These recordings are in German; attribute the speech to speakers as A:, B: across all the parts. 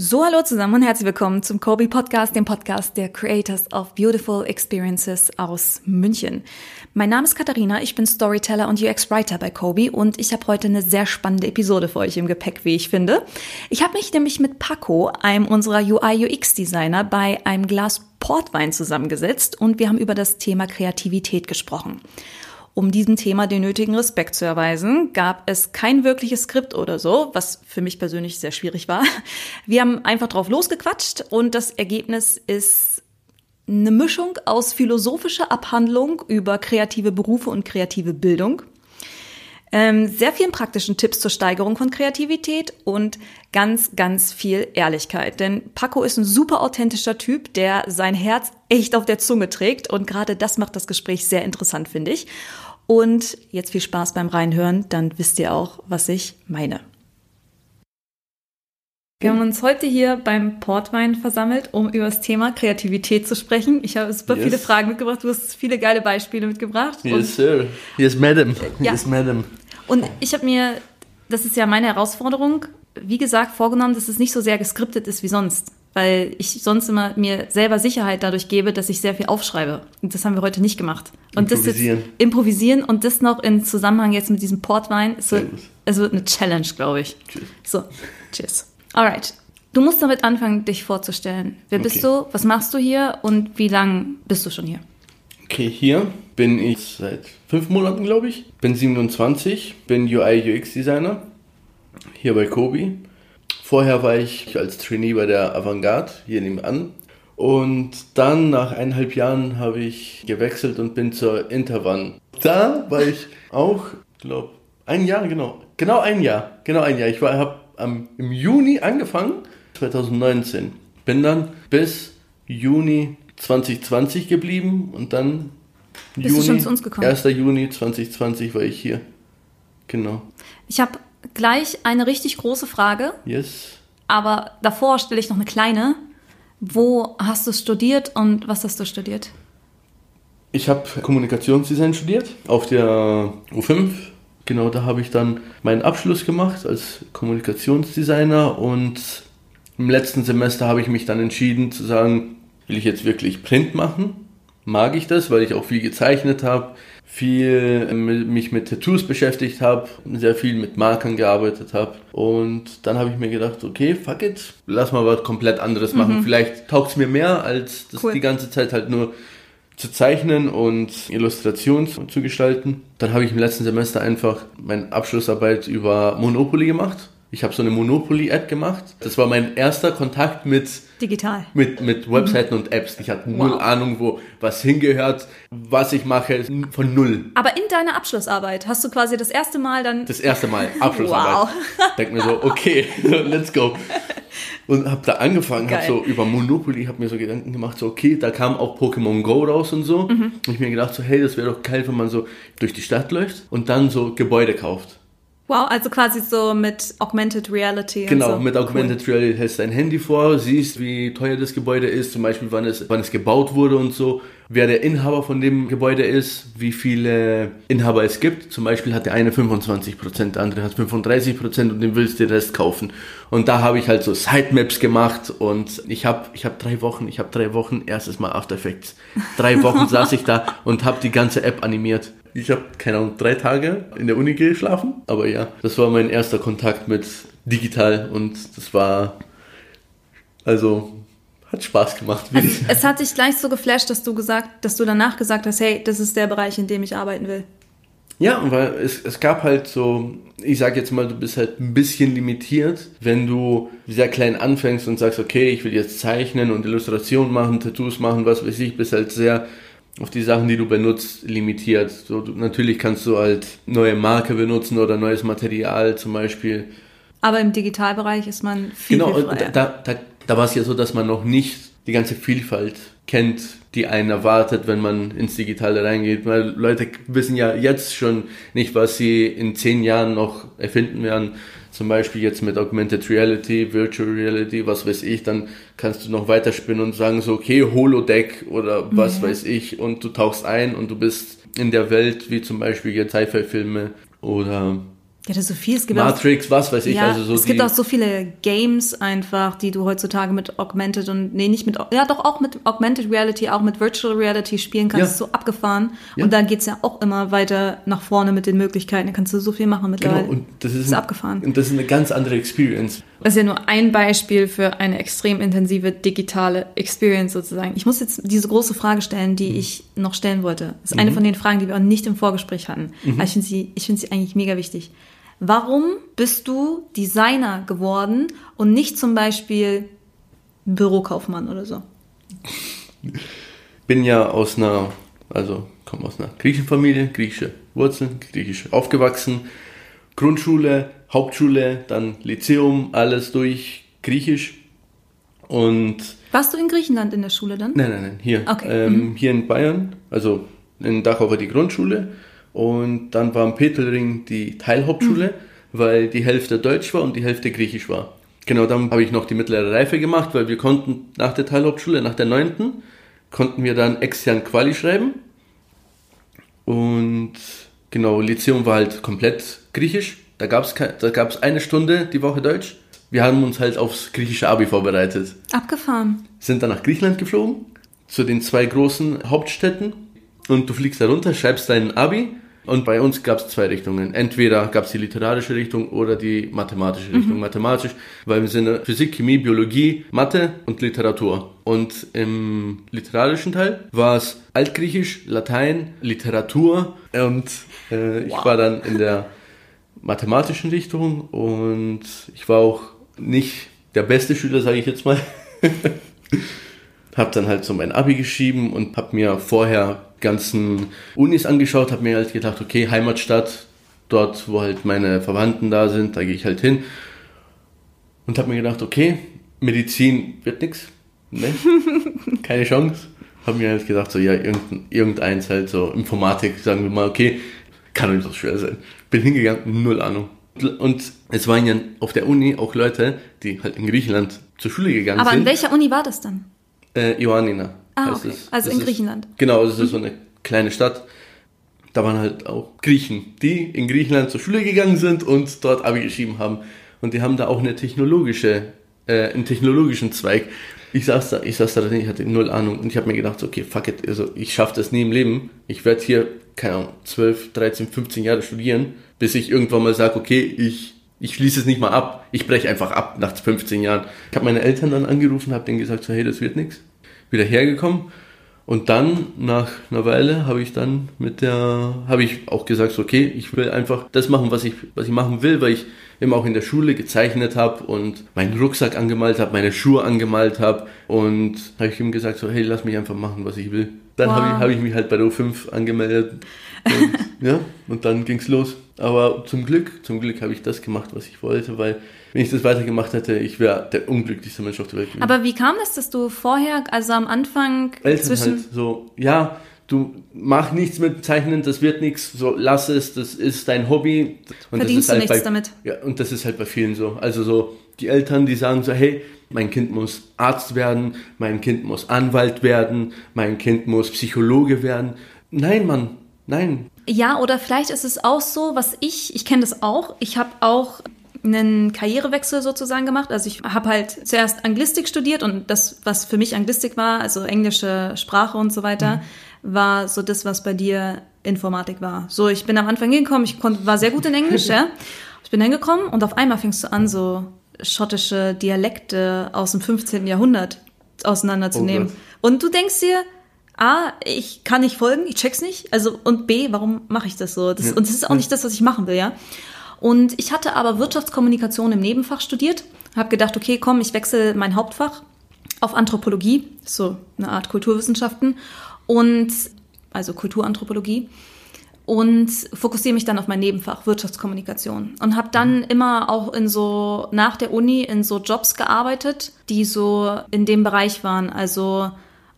A: So, hallo zusammen und herzlich willkommen zum Kobe Podcast, dem Podcast der Creators of Beautiful Experiences aus München. Mein Name ist Katharina, ich bin Storyteller und UX-Writer bei Kobe und ich habe heute eine sehr spannende Episode für euch im Gepäck, wie ich finde. Ich habe mich nämlich mit Paco, einem unserer UI-UX-Designer, bei einem Glas Portwein zusammengesetzt und wir haben über das Thema Kreativität gesprochen. Um diesem Thema den nötigen Respekt zu erweisen, gab es kein wirkliches Skript oder so, was für mich persönlich sehr schwierig war. Wir haben einfach drauf losgequatscht und das Ergebnis ist eine Mischung aus philosophischer Abhandlung über kreative Berufe und kreative Bildung, ähm, sehr vielen praktischen Tipps zur Steigerung von Kreativität und ganz, ganz viel Ehrlichkeit. Denn Paco ist ein super authentischer Typ, der sein Herz echt auf der Zunge trägt und gerade das macht das Gespräch sehr interessant, finde ich. Und jetzt viel Spaß beim Reinhören, dann wisst ihr auch, was ich meine. Wir haben uns heute hier beim Portwein versammelt, um über das Thema Kreativität zu sprechen. Ich habe super yes. viele Fragen mitgebracht. Du hast viele geile Beispiele mitgebracht.
B: Yes, sir. Yes, madam. Ja. Yes, madam.
A: Und ich habe mir, das ist ja meine Herausforderung, wie gesagt, vorgenommen, dass es nicht so sehr geskriptet ist wie sonst weil ich sonst immer mir selber Sicherheit dadurch gebe, dass ich sehr viel aufschreibe. Und das haben wir heute nicht gemacht. Und improvisieren. das jetzt improvisieren und das noch in Zusammenhang jetzt mit diesem Portwein, es wird, es wird eine Challenge, glaube ich. Tschüss. So, tschüss. Alright. Du musst damit anfangen, dich vorzustellen. Wer okay. bist du? Was machst du hier? Und wie lange bist du schon hier?
B: Okay, hier bin ich seit fünf Monaten, glaube ich. Bin 27, bin UI UX Designer hier bei Kobi Vorher war ich als Trainee bei der Avantgarde hier nebenan. Und dann nach eineinhalb Jahren habe ich gewechselt und bin zur Intervan. Da war ich auch, glaube ein Jahr, genau. Genau ein Jahr. Genau ein Jahr. Ich habe im Juni angefangen, 2019. Bin dann bis Juni 2020 geblieben und dann
A: Bist Juni, du schon zu uns gekommen?
B: 1. Juni 2020 war ich hier. Genau.
A: Ich habe gleich eine richtig große Frage.
B: Yes.
A: Aber davor stelle ich noch eine kleine. Wo hast du studiert und was hast du studiert?
B: Ich habe Kommunikationsdesign studiert auf der U5. Genau, da habe ich dann meinen Abschluss gemacht als Kommunikationsdesigner und im letzten Semester habe ich mich dann entschieden zu sagen, will ich jetzt wirklich Print machen? Mag ich das, weil ich auch viel gezeichnet habe, viel mich mit Tattoos beschäftigt habe, sehr viel mit Markern gearbeitet habe. Und dann habe ich mir gedacht, okay, fuck it, lass mal was komplett anderes mhm. machen. Vielleicht taugt es mir mehr, als das cool. die ganze Zeit halt nur zu zeichnen und Illustrationen zu gestalten. Dann habe ich im letzten Semester einfach meine Abschlussarbeit über Monopoly gemacht ich habe so eine Monopoly-App gemacht. Das war mein erster Kontakt mit
A: digital,
B: mit mit Webseiten mhm. und Apps. Ich hatte null wow. Ahnung, wo was hingehört, was ich mache, von null.
A: Aber in deiner Abschlussarbeit hast du quasi das erste Mal dann
B: das erste Mal Abschlussarbeit. Wow. Denk mir so, okay, let's go. Und habe da angefangen, habe so über Monopoly, habe mir so Gedanken gemacht, so okay, da kam auch Pokémon Go raus und so. Mhm. Und ich mir gedacht so, hey, das wäre doch geil, wenn man so durch die Stadt läuft und dann so Gebäude kauft.
A: Wow, also quasi so mit Augmented Reality.
B: Genau,
A: so.
B: mit Augmented cool. Reality hältst dein Handy vor, siehst, wie teuer das Gebäude ist, zum Beispiel wann es, wann es gebaut wurde und so, wer der Inhaber von dem Gebäude ist, wie viele Inhaber es gibt. Zum Beispiel hat der eine 25%, der andere hat 35% und den willst du den Rest kaufen. Und da habe ich halt so Sitemaps gemacht und ich habe ich hab drei Wochen, ich habe drei Wochen erstes Mal After Effects. Drei Wochen saß ich da und habe die ganze App animiert. Ich habe, keine Ahnung, drei Tage in der Uni geschlafen. Aber ja, das war mein erster Kontakt mit digital und das war, also, hat Spaß gemacht.
A: Also, es hat dich gleich so geflasht, dass du gesagt, dass du danach gesagt hast, hey, das ist der Bereich, in dem ich arbeiten will.
B: Ja, weil es, es gab halt so, ich sag jetzt mal, du bist halt ein bisschen limitiert, wenn du sehr klein anfängst und sagst, okay, ich will jetzt zeichnen und Illustrationen machen, Tattoos machen, was weiß ich, bist halt sehr auf die Sachen, die du benutzt, limitiert. So, du, natürlich kannst du halt neue Marke benutzen oder neues Material zum Beispiel.
A: Aber im Digitalbereich ist man viel
B: Genau, freier. da, da, da war es ja so, dass man noch nicht die ganze Vielfalt kennt, die einen erwartet, wenn man ins Digitale reingeht. Weil Leute wissen ja jetzt schon nicht, was sie in zehn Jahren noch erfinden werden zum Beispiel jetzt mit Augmented Reality, Virtual Reality, was weiß ich, dann kannst du noch weiterspinnen und sagen so, okay, Holodeck oder was mhm. weiß ich und du tauchst ein und du bist in der Welt, wie zum Beispiel jetzt Sci-Fi-Filme oder
A: Ja, das ist so viel. Es gibt
B: Matrix,
A: auch,
B: was weiß ich.
A: Ja,
B: also so
A: es gibt auch so viele Games einfach, die du heutzutage mit Augmented und, nee, nicht mit, ja doch auch mit Augmented Reality, auch mit Virtual Reality spielen kannst,
B: Ja.
A: so abgefahren.
B: Ja.
A: Und dann geht's ja auch immer weiter nach vorne mit den Möglichkeiten. Da kannst du so viel machen mittlerweile.
B: Genau, und das ist,
A: ist
B: ein,
A: abgefahren.
B: Und das ist eine ganz andere Experience.
A: Das ist ja nur ein Beispiel für eine extrem intensive digitale Experience sozusagen. Ich muss jetzt diese große Frage stellen, die
B: Mhm.
A: ich noch stellen wollte. Das ist eine von den Fragen, die wir auch nicht im Vorgespräch hatten.
B: Mhm.
A: Aber ich finde sie, ich finde sie eigentlich mega wichtig. Warum bist du Designer geworden und nicht zum Beispiel Bürokaufmann oder so?
B: Bin ja aus einer, also komme aus einer griechischen Familie, griechische Wurzeln, griechisch aufgewachsen. Grundschule, Hauptschule, dann Lyzeum, alles durch Griechisch. Und
A: Warst du in Griechenland in der Schule dann?
B: Nein, nein, nein, hier.
A: Okay,
B: Ähm, Hier in Bayern, also in Dachau war die Grundschule und dann war im Petelring die Teilhauptschule, weil die Hälfte Deutsch war und die Hälfte Griechisch war. Genau, dann habe ich noch die mittlere Reife gemacht, weil wir konnten nach der Teilhauptschule, nach der neunten, konnten wir dann extern Quali schreiben. Und genau, Lyzeum war halt komplett Griechisch. Da gab es da gab's eine Stunde die Woche Deutsch. Wir haben uns halt aufs griechische Abi vorbereitet
A: Abgefahren.
B: sind dann nach Griechenland geflogen, zu den zwei großen Hauptstädten. Und du fliegst da runter, schreibst deinen Abi. Und bei uns gab es zwei Richtungen. Entweder gab es die literarische Richtung oder die mathematische Richtung. Mathematisch, weil wir sind Physik, Chemie, Biologie, Mathe und Literatur. Und im literarischen Teil war es Altgriechisch, Latein, Literatur. Und äh, ich
A: Wow.
B: war dann in der mathematischen Richtung und ich war auch nicht der beste Schüler, sage ich jetzt mal. hab dann halt so mein Abi geschrieben und hab mir vorher ganzen Unis angeschaut, hab mir halt gedacht, okay, Heimatstadt, dort wo halt meine Verwandten da sind, da gehe ich halt hin. Und hab mir gedacht, okay, Medizin wird nix, ne? Keine Chance. Hab mir halt gedacht, so ja, irgendein, irgendeins halt so Informatik, sagen wir mal, okay, kann doch nicht so schwer sein. Bin hingegangen, null Ahnung. Und es waren ja auf der Uni auch Leute, die halt in Griechenland zur Schule gegangen
A: Aber
B: sind.
A: an welcher Uni war das dann?
B: Äh, Ioannina.
A: Ah, okay.
B: es.
A: Also in
B: ist-
A: Griechenland.
B: Genau, es ist so eine kleine Stadt. Da waren halt auch Griechen, die in Griechenland zur Schule gegangen sind und dort Abi geschrieben haben. Und die haben da auch eine technologische, äh, einen technologischen Zweig. Ich saß da, ich saß da drin, ich hatte null Ahnung und ich habe mir gedacht, okay, fuck it, also ich schaffe das nie im Leben. Ich werde hier, keine Ahnung, 12, 13, 15 Jahre studieren, bis ich irgendwann mal sage, okay, ich, ich schließe es nicht mal ab. Ich breche einfach ab nach 15 Jahren. Ich habe meine Eltern dann angerufen, habe denen gesagt, so, hey, das wird nichts. Wieder hergekommen und dann, nach einer Weile, habe ich dann mit der, habe ich auch gesagt, so, okay, ich will einfach das machen, was ich, was ich machen will, weil ich immer auch in der Schule gezeichnet habe und meinen Rucksack angemalt habe, meine Schuhe angemalt habe und habe ich ihm gesagt, so, hey, lass mich einfach machen, was ich will. Dann habe
A: Wow.
B: ich, habe ich mich halt bei der U5 angemeldet und, ja, und dann ging's los. Aber zum Glück, zum Glück habe ich das gemacht, was ich wollte, weil wenn ich das weitergemacht hätte, ich wäre der unglücklichste Mensch auf der Welt gewesen.
A: Aber wie kam das, dass du vorher, also am Anfang
B: Eltern
A: zwischen...
B: halt so, ja, du mach nichts mit Zeichnen, das wird nichts, so lass es, das ist dein Hobby. Und
A: Verdienst
B: das
A: du
B: ist halt
A: nichts
B: bei,
A: damit?
B: Ja, und das ist halt bei vielen so. Also so, die Eltern, die sagen so, hey, mein Kind muss Arzt werden, mein Kind muss Anwalt werden, mein Kind muss Psychologe werden. Nein, Mann, nein.
A: Ja, oder vielleicht ist es auch so, was ich, ich kenne das auch, ich habe auch einen Karrierewechsel sozusagen gemacht. Also ich habe halt zuerst Anglistik studiert und das, was für mich Anglistik war, also englische Sprache und so weiter, war so das, was bei dir Informatik war. So, ich bin am Anfang hingekommen, ich konnte, war sehr gut in Englisch, ja. Ich bin hingekommen und auf einmal fängst du an, so schottische Dialekte aus dem 15. Jahrhundert auseinanderzunehmen.
B: Oh
A: und du denkst dir, A, ich kann nicht folgen, ich check's nicht. Also, und B, warum mache ich das so? Das, Und das ist auch nicht das, was ich machen will, ja. Und ich hatte aber Wirtschaftskommunikation im Nebenfach studiert, habe gedacht, okay, komm, ich wechsle mein Hauptfach auf Anthropologie, so eine Art Kulturwissenschaften und also Kulturanthropologie und fokussiere mich dann auf mein Nebenfach Wirtschaftskommunikation und habe dann immer auch in so nach der Uni in so Jobs gearbeitet, die so in dem Bereich waren, also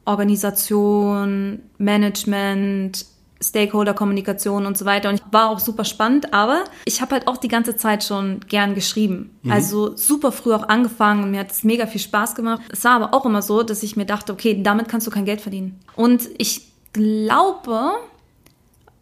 A: Organisation, Management, Stakeholder-Kommunikation und so weiter. Und ich war auch super spannend, aber ich habe halt auch die ganze Zeit schon gern geschrieben. Also super früh auch angefangen und mir hat es mega viel Spaß gemacht. Es war aber auch immer so, dass ich mir dachte, okay, damit kannst du kein Geld verdienen. Und ich glaube,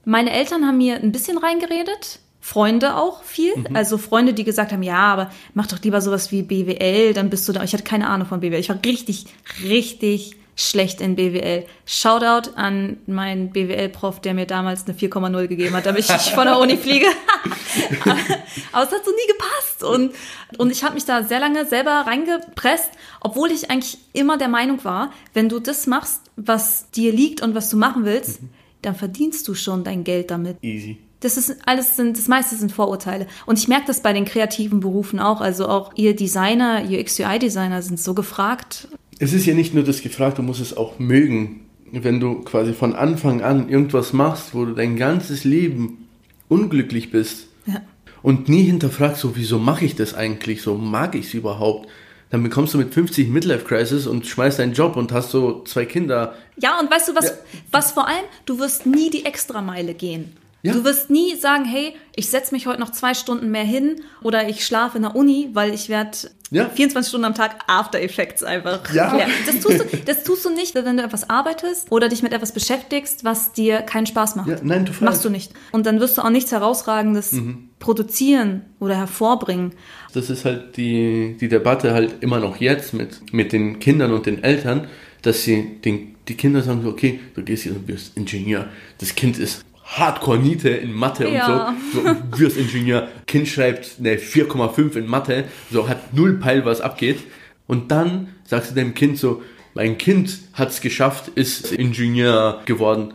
A: meine Eltern haben mir ein bisschen reingeredet. Freunde auch viel. Mhm. Also Freunde, die gesagt haben, ja, aber mach doch lieber sowas wie BWL, dann bist du da. Ich hatte keine Ahnung von BWL. Ich war richtig, richtig schlecht in BWL. Shoutout an meinen BWL-Prof, der mir damals eine 4,0 gegeben hat, damit ich von der Uni fliege. Aber es hat so nie gepasst. Und, und ich habe mich da sehr lange selber reingepresst, obwohl ich eigentlich immer der Meinung war, wenn du das machst, was dir liegt und was du machen willst, mhm. dann verdienst du schon dein Geld damit.
B: Easy.
A: Das ist alles sind, das meiste sind Vorurteile. Und ich merke das bei den kreativen Berufen auch. Also auch ihr Designer, ihr XUI-Designer sind so gefragt
B: es ist ja nicht nur das gefragt, du musst es auch mögen. Wenn du quasi von Anfang an irgendwas machst, wo du dein ganzes Leben unglücklich bist ja. und nie hinterfragst, so wieso mache ich das eigentlich, so mag ich es überhaupt, dann bekommst du mit 50 Midlife Crisis und schmeißt deinen Job und hast so zwei Kinder.
A: Ja, und weißt du was, ja. was vor allem, du wirst nie die Extrameile gehen. Ja. Du wirst nie sagen, hey, ich setze mich heute noch zwei Stunden mehr hin oder ich schlafe in der Uni, weil ich werde ja. 24 Stunden am Tag After Effects einfach. Ja. Das, tust du, das tust du nicht, wenn du etwas arbeitest oder dich mit etwas beschäftigst, was dir keinen Spaß macht. Ja,
B: nein, du
A: Machst du nicht. Und dann wirst du auch nichts Herausragendes mhm. produzieren oder hervorbringen.
B: Das ist halt die, die Debatte halt immer noch jetzt mit, mit den Kindern und den Eltern, dass sie den, die Kinder sagen so, okay, du gehst hier und wirst Ingenieur. Das Kind ist Hardcore-Niete in Mathe ja. und so. so wirst Ingenieur. Kind schreibt eine 4,5 in Mathe, so hat null Peil, was abgeht. Und dann sagst du deinem Kind so, mein Kind hat es geschafft, ist Ingenieur geworden.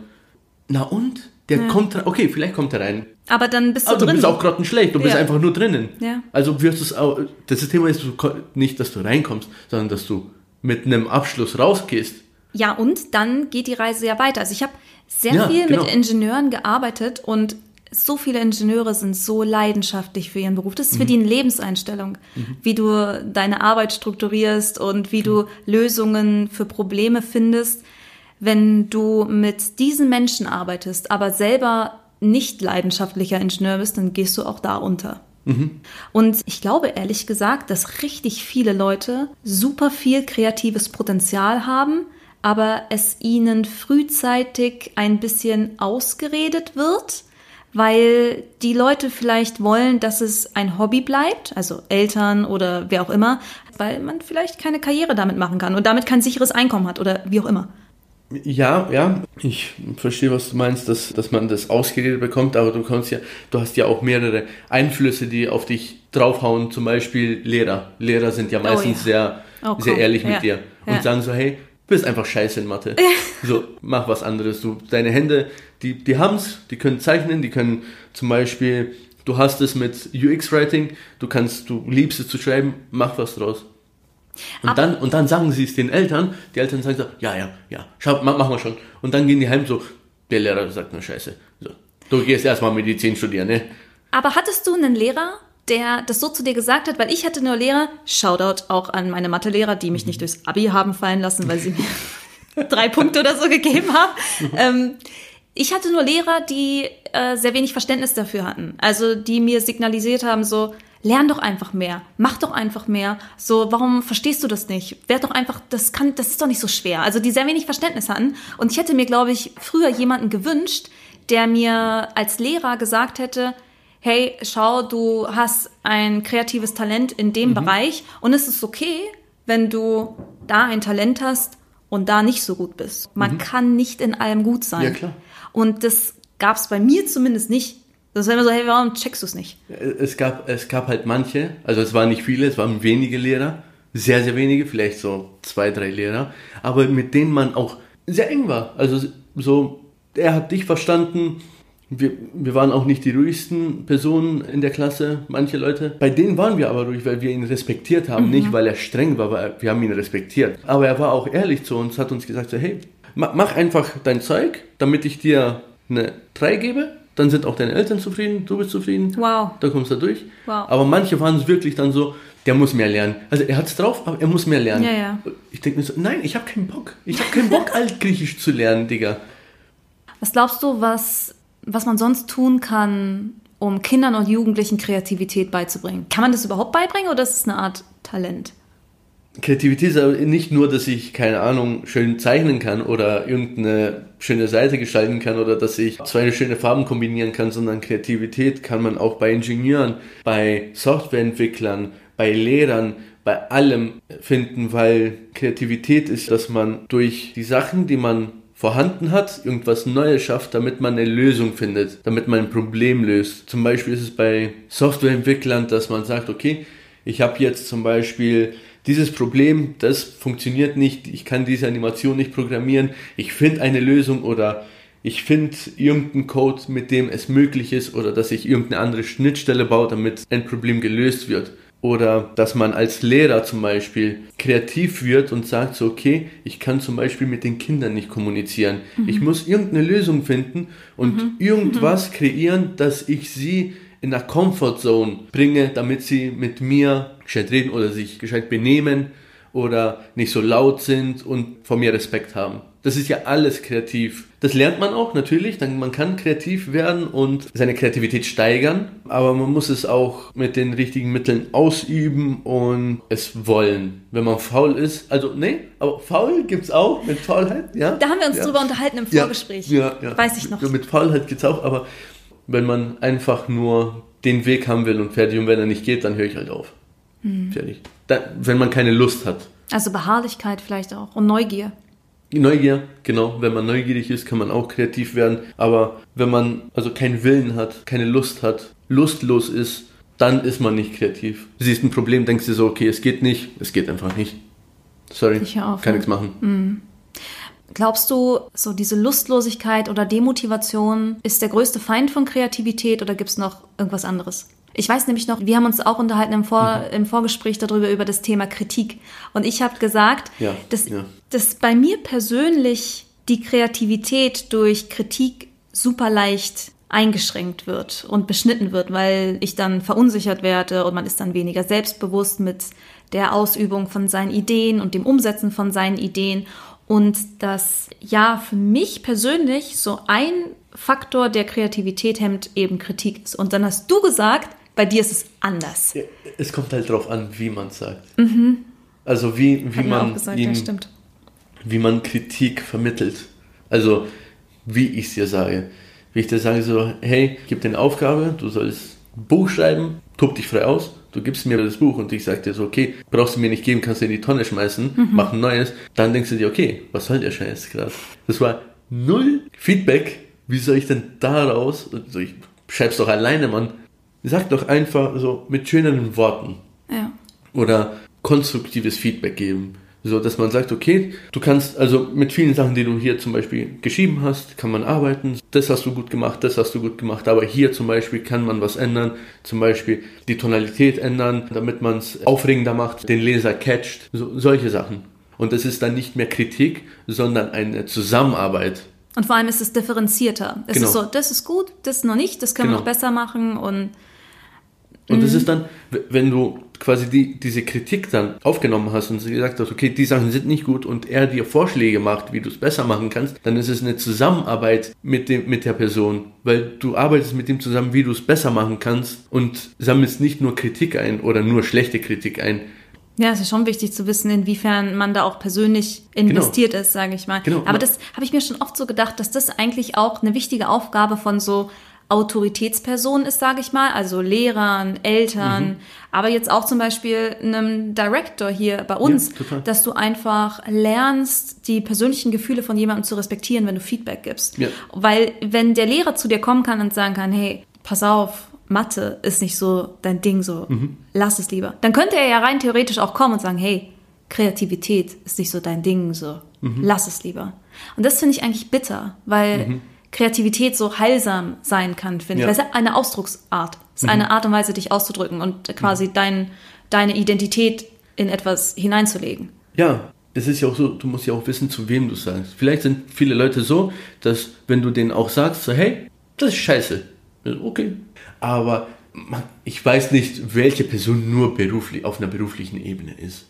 B: Na und? Der ja. kommt, okay, vielleicht kommt er rein.
A: Aber dann bist du Aber
B: drin. Du bist auch grottenschlecht, du ja. bist einfach nur drinnen. Ja. Also wirst du es auch, das Thema ist nicht, dass du reinkommst, sondern dass du mit einem Abschluss rausgehst.
A: Ja, und dann geht die Reise ja weiter. Also ich habe sehr ja, viel genau. mit Ingenieuren gearbeitet und so viele Ingenieure sind so leidenschaftlich für ihren Beruf. Das ist für mhm. die eine Lebenseinstellung, mhm. wie du deine Arbeit strukturierst und wie du Lösungen für Probleme findest. Wenn du mit diesen Menschen arbeitest, aber selber nicht leidenschaftlicher Ingenieur bist, dann gehst du auch da unter. Mhm. Und ich glaube ehrlich gesagt, dass richtig viele Leute super viel kreatives Potenzial haben, aber es ihnen frühzeitig ein bisschen ausgeredet wird, weil die Leute vielleicht wollen, dass es ein Hobby bleibt, also Eltern oder wer auch immer, weil man vielleicht keine Karriere damit machen kann und damit kein sicheres Einkommen hat oder wie auch immer.
B: Ja, ja, ich verstehe, was du meinst, dass, dass man das ausgeredet bekommt, aber du kannst ja, du hast ja auch mehrere Einflüsse, die auf dich draufhauen, zum Beispiel Lehrer. Lehrer sind ja meistens oh ja. sehr, oh, sehr ehrlich mit ja. dir und ja. sagen so, hey, bist einfach scheiße in Mathe. so, mach was anderes. Du, deine Hände, die, die haben's, die können zeichnen, die können zum Beispiel, du hast es mit UX-Writing, du kannst, du liebst es zu schreiben, mach was draus. Und dann, und dann sagen sie es den Eltern, die Eltern sagen so, ja, ja, ja, schau, mach, machen wir schon. Und dann gehen die heim so, der Lehrer sagt nur Scheiße. So, du gehst erstmal Medizin studieren, ne?
A: Aber hattest du einen Lehrer, der das so zu dir gesagt hat, weil ich hatte nur Lehrer, Shoutout auch an meine Mathelehrer, die mich nicht durchs Abi haben fallen lassen, weil sie mir drei Punkte oder so gegeben haben. Ähm, ich hatte nur Lehrer, die äh, sehr wenig Verständnis dafür hatten. Also die mir signalisiert haben, so, lern doch einfach mehr, mach doch einfach mehr. So, warum verstehst du das nicht? Werd doch einfach, das kann, das ist doch nicht so schwer. Also die sehr wenig Verständnis hatten. Und ich hätte mir, glaube ich, früher jemanden gewünscht, der mir als Lehrer gesagt hätte, hey, schau, du hast ein kreatives Talent in dem mhm. Bereich und es ist okay, wenn du da ein Talent hast und da nicht so gut bist. Man mhm. kann nicht in allem gut sein. Ja, klar. Und das gab es bei mir zumindest nicht. Das war immer so, hey, warum checkst du es nicht?
B: Es gab, es gab halt manche, also es waren nicht viele, es waren wenige Lehrer, sehr, sehr wenige, vielleicht so zwei, drei Lehrer, aber mit denen man auch sehr eng war. Also so, er hat dich verstanden, wir, wir waren auch nicht die ruhigsten Personen in der Klasse, manche Leute. Bei denen waren wir aber ruhig, weil wir ihn respektiert haben. Mhm. Nicht, weil er streng war, weil wir haben ihn respektiert. Aber er war auch ehrlich zu uns, hat uns gesagt, so, hey, mach einfach dein Zeug, damit ich dir eine 3 gebe. Dann sind auch deine Eltern zufrieden, du bist zufrieden.
A: Wow.
B: Da kommst du durch. Wow. Aber manche waren es wirklich dann so, der muss mehr lernen. Also er hat es drauf, aber er muss mehr lernen.
A: Ja, ja.
B: Ich denke mir so, nein, ich habe keinen Bock. Ich habe keinen Bock, Altgriechisch zu lernen, Digga.
A: Was glaubst du, was was man sonst tun kann, um Kindern und Jugendlichen Kreativität beizubringen. Kann man das überhaupt beibringen oder ist es eine Art Talent?
B: Kreativität ist aber nicht nur, dass ich, keine Ahnung, schön zeichnen kann oder irgendeine schöne Seite gestalten kann oder dass ich zwei schöne Farben kombinieren kann, sondern Kreativität kann man auch bei Ingenieuren, bei Softwareentwicklern, bei Lehrern, bei allem finden, weil Kreativität ist, dass man durch die Sachen, die man vorhanden hat, irgendwas Neues schafft, damit man eine Lösung findet, damit man ein Problem löst. Zum Beispiel ist es bei Softwareentwicklern, dass man sagt, okay, ich habe jetzt zum Beispiel dieses Problem, das funktioniert nicht, ich kann diese Animation nicht programmieren, ich finde eine Lösung oder ich finde irgendeinen Code, mit dem es möglich ist oder dass ich irgendeine andere Schnittstelle baue, damit ein Problem gelöst wird. Oder dass man als Lehrer zum Beispiel kreativ wird und sagt so, okay, ich kann zum Beispiel mit den Kindern nicht kommunizieren. Mhm. Ich muss irgendeine Lösung finden und mhm. irgendwas mhm. kreieren, dass ich sie in der Comfortzone bringe, damit sie mit mir gescheit reden oder sich gescheit benehmen oder nicht so laut sind und vor mir Respekt haben. Das ist ja alles kreativ. Das lernt man auch natürlich, dann man kann kreativ werden und seine Kreativität steigern, aber man muss es auch mit den richtigen Mitteln ausüben und es wollen. Wenn man faul ist, also nee, aber faul gibt's auch mit Faulheit, ja?
A: Da haben wir uns ja. drüber unterhalten im Vorgespräch. Ja, ja, ja. Weiß ich noch.
B: Mit Faulheit gibt's auch, aber wenn man einfach nur den Weg haben will und fertig und wenn er nicht geht, dann höre ich halt auf. Mhm. Fertig. Da, wenn man keine Lust hat.
A: Also Beharrlichkeit vielleicht auch und Neugier.
B: Neugier, genau. Wenn man neugierig ist, kann man auch kreativ werden. Aber wenn man also keinen Willen hat, keine Lust hat, lustlos ist, dann ist man nicht kreativ. Du siehst ein Problem, denkst dir so, okay, es geht nicht, es geht einfach nicht. Sorry, ich auf, kann nichts machen. Mhm.
A: Glaubst du, so diese Lustlosigkeit oder Demotivation ist der größte Feind von Kreativität oder gibt es noch irgendwas anderes? Ich weiß nämlich noch, wir haben uns auch unterhalten im, Vor mhm. im Vorgespräch darüber, über das Thema Kritik. Und ich habe gesagt, ja, dass, ja. dass bei mir persönlich die Kreativität durch Kritik super leicht eingeschränkt wird und beschnitten wird, weil ich dann verunsichert werde und man ist dann weniger selbstbewusst mit der Ausübung von seinen Ideen und dem Umsetzen von seinen Ideen. Und das ja für mich persönlich so ein Faktor der Kreativität hemmt eben Kritik ist. Und dann hast du gesagt, bei dir ist es anders.
B: Es kommt halt darauf an, wie man es sagt. Mhm. Also wie, wie man gesagt, ihm, ja, wie man Kritik vermittelt. Also wie ich es dir sage. Wie ich dir sage so, hey, gebe dir eine Aufgabe, du sollst ein Buch schreiben, tob dich frei aus, du gibst mir das Buch und ich sage dir so, okay, brauchst du mir nicht geben, kannst du in die Tonne schmeißen, mhm. mach ein neues. Dann denkst du dir, okay, was soll der Scheiß gerade? Das war null Feedback. Wie soll ich denn daraus, also ich schreib's doch alleine, Mann, Sag doch einfach so mit schöneren Worten. Ja. Oder konstruktives Feedback geben. So, dass man sagt, okay, du kannst, also mit vielen Sachen, die du hier zum Beispiel geschrieben hast, kann man arbeiten. Das hast du gut gemacht, das hast du gut gemacht. Aber hier zum Beispiel kann man was ändern. Zum Beispiel die Tonalität ändern, damit man es aufregender macht, den Leser catcht. So, solche Sachen. Und das ist dann nicht mehr Kritik, sondern eine Zusammenarbeit.
A: Und vor allem ist es differenzierter. Es genau. ist so, das ist gut, das noch nicht, das können genau. wir noch besser machen und
B: und das mhm. ist dann, wenn du quasi die, diese Kritik dann aufgenommen hast und gesagt hast, okay, die Sachen sind nicht gut und er dir Vorschläge macht, wie du es besser machen kannst, dann ist es eine Zusammenarbeit mit, dem, mit der Person, weil du arbeitest mit dem zusammen, wie du es besser machen kannst und sammelst nicht nur Kritik ein oder nur schlechte Kritik ein.
A: Ja, es ist schon wichtig zu wissen, inwiefern man da auch persönlich investiert genau. ist, sage ich mal. Genau. Aber das habe ich mir schon oft so gedacht, dass das eigentlich auch eine wichtige Aufgabe von so Autoritätspersonen ist, sage ich mal, also Lehrern, Eltern, mhm. aber jetzt auch zum Beispiel einem Director hier bei uns, ja, dass du einfach lernst, die persönlichen Gefühle von jemandem zu respektieren, wenn du Feedback gibst. Ja. Weil wenn der Lehrer zu dir kommen kann und sagen kann, hey, pass auf, Mathe ist nicht so dein Ding, so mhm. lass es lieber. Dann könnte er ja rein theoretisch auch kommen und sagen, hey, Kreativität ist nicht so dein Ding, so mhm. lass es lieber. Und das finde ich eigentlich bitter, weil mhm. Kreativität so heilsam sein kann, finde ja. ich. Das ist eine Ausdrucksart. Es ist mhm. eine Art und Weise, dich auszudrücken und quasi mhm. dein, deine Identität in etwas hineinzulegen.
B: Ja, es ist ja auch so, du musst ja auch wissen, zu wem du sagst. Vielleicht sind viele Leute so, dass wenn du denen auch sagst, so, hey, das ist scheiße. Okay. Aber ich weiß nicht, welche Person nur beruflich, auf einer beruflichen Ebene ist.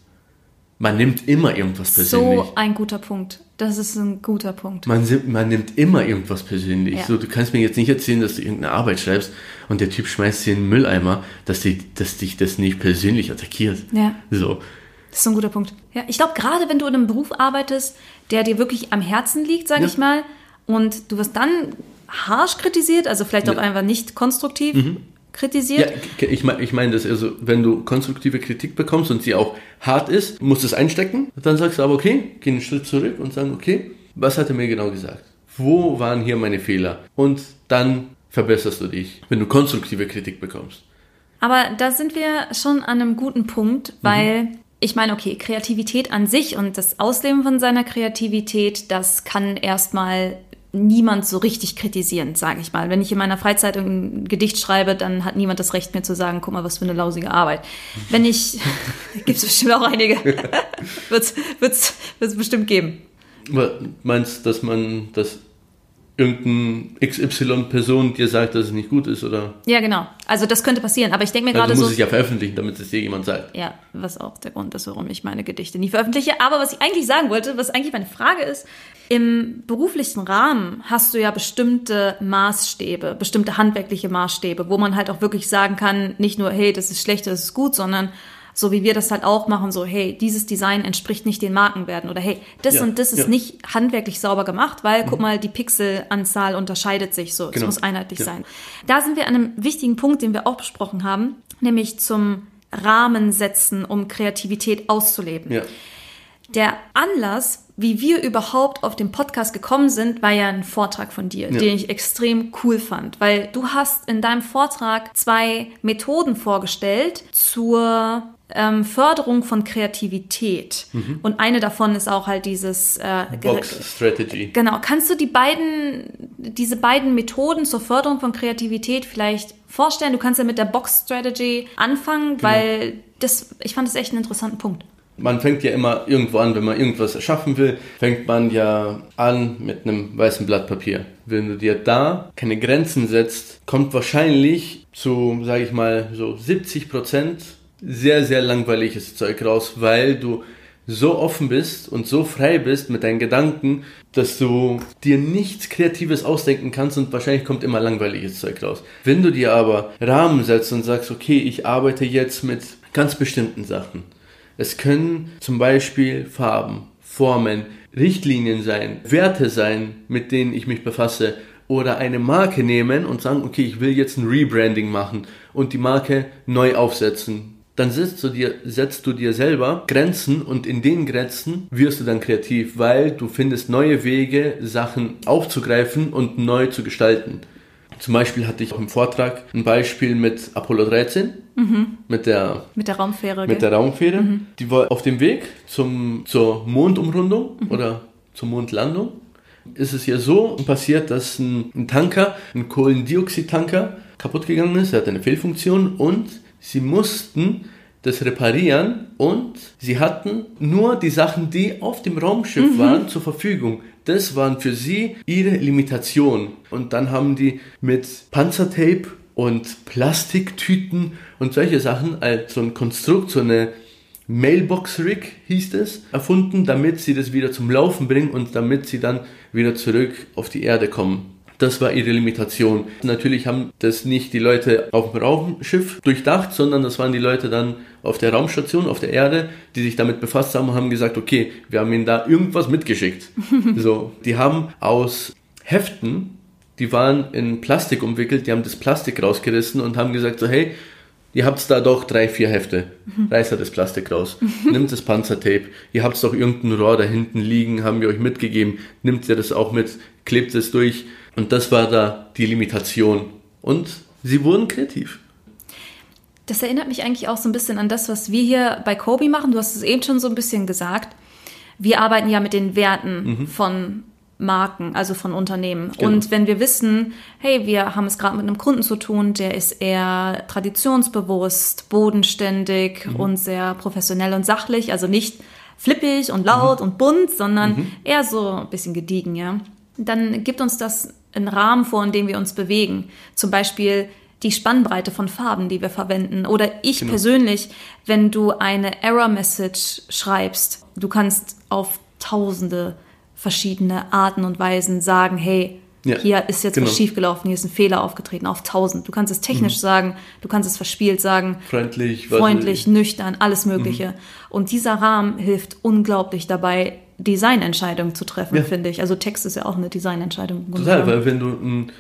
B: Man nimmt immer irgendwas persönlich.
A: So ein guter Punkt. Das ist ein guter Punkt.
B: Man, man nimmt immer irgendwas persönlich. Ja. So, du kannst mir jetzt nicht erzählen, dass du irgendeine Arbeit schreibst und der Typ schmeißt dir in den Mülleimer, dass, die, dass dich das nicht persönlich attackiert. Ja. So.
A: Das ist ein guter Punkt. Ja, ich glaube, gerade wenn du in einem Beruf arbeitest, der dir wirklich am Herzen liegt, sage
B: Ja.
A: ich mal, und du wirst dann harsch kritisiert, also vielleicht auch
B: Ja.
A: einfach nicht konstruktiv
B: Ja,
A: kritisiert.
B: k- ich meine ich mein das, also wenn du konstruktive Kritik bekommst und sie auch hart ist, musst du es einstecken. Dann sagst du aber, okay, geh einen Schritt zurück und sagen, okay, was hat er mir genau gesagt? Wo waren hier meine Fehler? Und dann verbesserst du dich, wenn du konstruktive Kritik bekommst.
A: Aber da sind wir schon an einem guten Punkt,
B: Mhm.
A: weil ich meine, okay, Kreativität an sich und das Ausleben von seiner Kreativität, das kann erstmal niemand so richtig kritisieren, sage ich mal. Wenn ich in meiner Freizeit ein Gedicht schreibe, dann hat niemand das Recht, mir zu sagen, guck mal, was für eine lausige Arbeit. Wenn ich, gibt es bestimmt auch einige, wird's, wird's bestimmt geben.
B: Meinst dass man, dass irgendein XY-Person dir sagt, dass es nicht gut ist? Oder
A: Ja, genau. Also das könnte passieren, aber ich denke mir
B: also
A: gerade
B: du musst
A: so.
B: es ja veröffentlichen, damit es dir jemand sagt.
A: Ja, was auch der Grund ist, warum ich meine Gedichte nie veröffentliche. Aber was ich eigentlich sagen wollte, was eigentlich meine Frage ist, im beruflichen Rahmen hast du ja bestimmte Maßstäbe, bestimmte handwerkliche Maßstäbe, wo man halt auch wirklich sagen kann, nicht nur, hey, das ist schlecht, das ist gut, sondern so wie wir das halt auch machen, so, hey, dieses Design entspricht nicht den Markenwerten oder hey, das
B: Ja,
A: und das ist
B: ja.
A: nicht handwerklich sauber gemacht, weil, guck mal, die Pixelanzahl unterscheidet sich so, es
B: Genau.
A: muss einheitlich
B: Ja.
A: sein. Da sind wir an einem wichtigen Punkt, den wir auch besprochen haben, nämlich zum Rahmen setzen, um Kreativität auszuleben. Der Anlass, wie wir überhaupt auf den Podcast gekommen sind, war ja ein Vortrag von dir,
B: Ja.
A: den ich extrem cool fand, weil du hast in deinem Vortrag zwei Methoden vorgestellt zur ähm, Förderung von Kreativität. Und eine davon ist auch halt dieses äh,
B: Box Strategy.
A: Genau, kannst du die beiden, diese beiden Methoden zur Förderung von Kreativität vielleicht vorstellen? Du kannst ja mit der Box Strategy anfangen, weil das, ich fand das echt einen interessanten Punkt.
B: Man fängt ja immer irgendwo an, wenn man irgendwas erschaffen will, fängt man ja an mit einem weißen Blatt Papier. Wenn du dir da keine Grenzen setzt, kommt wahrscheinlich zu, sage ich mal, so 70 Prozent sehr, sehr langweiliges Zeug raus, weil du so offen bist und so frei bist mit deinen Gedanken, dass du dir nichts Kreatives ausdenken kannst und wahrscheinlich kommt immer langweiliges Zeug raus. Wenn du dir aber Rahmen setzt und sagst, okay, ich arbeite jetzt mit ganz bestimmten Sachen. Es können zum Beispiel Farben, Formen, Richtlinien sein, Werte sein, mit denen ich mich befasse. Oder eine Marke nehmen und sagen, okay, ich will jetzt ein Rebranding machen und die Marke neu aufsetzen. Dann setzt du dir, setzt du dir selber Grenzen und in den Grenzen wirst du dann kreativ, weil du findest neue Wege, Sachen aufzugreifen und neu zu gestalten. Zum Beispiel hatte ich auch im Vortrag ein Beispiel mit Apollo 13, mit der
A: Mit der Raumfähre.
B: mit
A: gell?
B: der Raumfähre. Die war auf dem Weg zum, zur Mondumrundung oder zur Mondlandung. Ist es ja so passiert, dass ein, ein Tanker, ein Kohlendioxid-Tanker, kaputt gegangen ist. Er hatte eine Fehlfunktion und sie mussten das reparieren und sie hatten nur die Sachen, die auf dem Raumschiff waren, zur Verfügung. Das waren für sie ihre Limitationen. Und dann haben die mit Panzertape und Plastiktüten und solche Sachen als so ein Konstrukt, so eine Mailbox-Rig hieß es, erfunden, damit sie das wieder zum Laufen bringen und damit sie dann wieder zurück auf die Erde kommen. Das war ihre Limitation. Natürlich haben das nicht die Leute auf dem Raumschiff durchdacht, sondern das waren die Leute dann auf der Raumstation, auf der Erde, die sich damit befasst haben und haben gesagt, okay, wir haben ihnen da irgendwas mitgeschickt. so, die haben aus Heften, die waren in Plastik umwickelt, die haben das Plastik rausgerissen und haben gesagt, so hey, ihr habt da doch drei, vier Hefte. Reißt da das Plastik raus. Nimmt das Panzertape. Ihr habt doch irgendein Rohr da hinten liegen, haben wir euch mitgegeben. Nimmt ihr das auch mit, klebt es durch. Und das war da die Limitation. Und sie wurden kreativ.
A: Das erinnert mich eigentlich auch so ein bisschen an das, was wir hier bei Kobe machen. Du hast es eben schon so ein bisschen gesagt. Wir arbeiten ja mit den Werten von Marken, also von Unternehmen.
B: Genau.
A: Und wenn wir wissen, hey, wir haben es gerade mit einem Kunden zu tun, der ist eher traditionsbewusst, bodenständig und sehr professionell und sachlich, also nicht flippig und laut und bunt, sondern eher so ein bisschen gediegen, ja. Dann gibt uns das einen Rahmen vor, in dem wir uns bewegen. Zum Beispiel die Spannbreite von Farben, die wir verwenden. Oder ich persönlich, wenn du eine Error-Message schreibst, du kannst auf tausende verschiedene Arten und Weisen sagen, hey, Ja, hier ist jetzt genau. was schiefgelaufen, hier ist ein Fehler aufgetreten, auf 1000. Du kannst es technisch mhm. sagen, du kannst es verspielt sagen.
B: Freundlich,
A: freundlich, nüchtern, alles Mögliche. Mhm. Und dieser Rahmen hilft unglaublich dabei, Designentscheidungen zu treffen, ja. finde ich. Also Text ist ja auch eine Designentscheidung.
B: Total, weil wenn du ein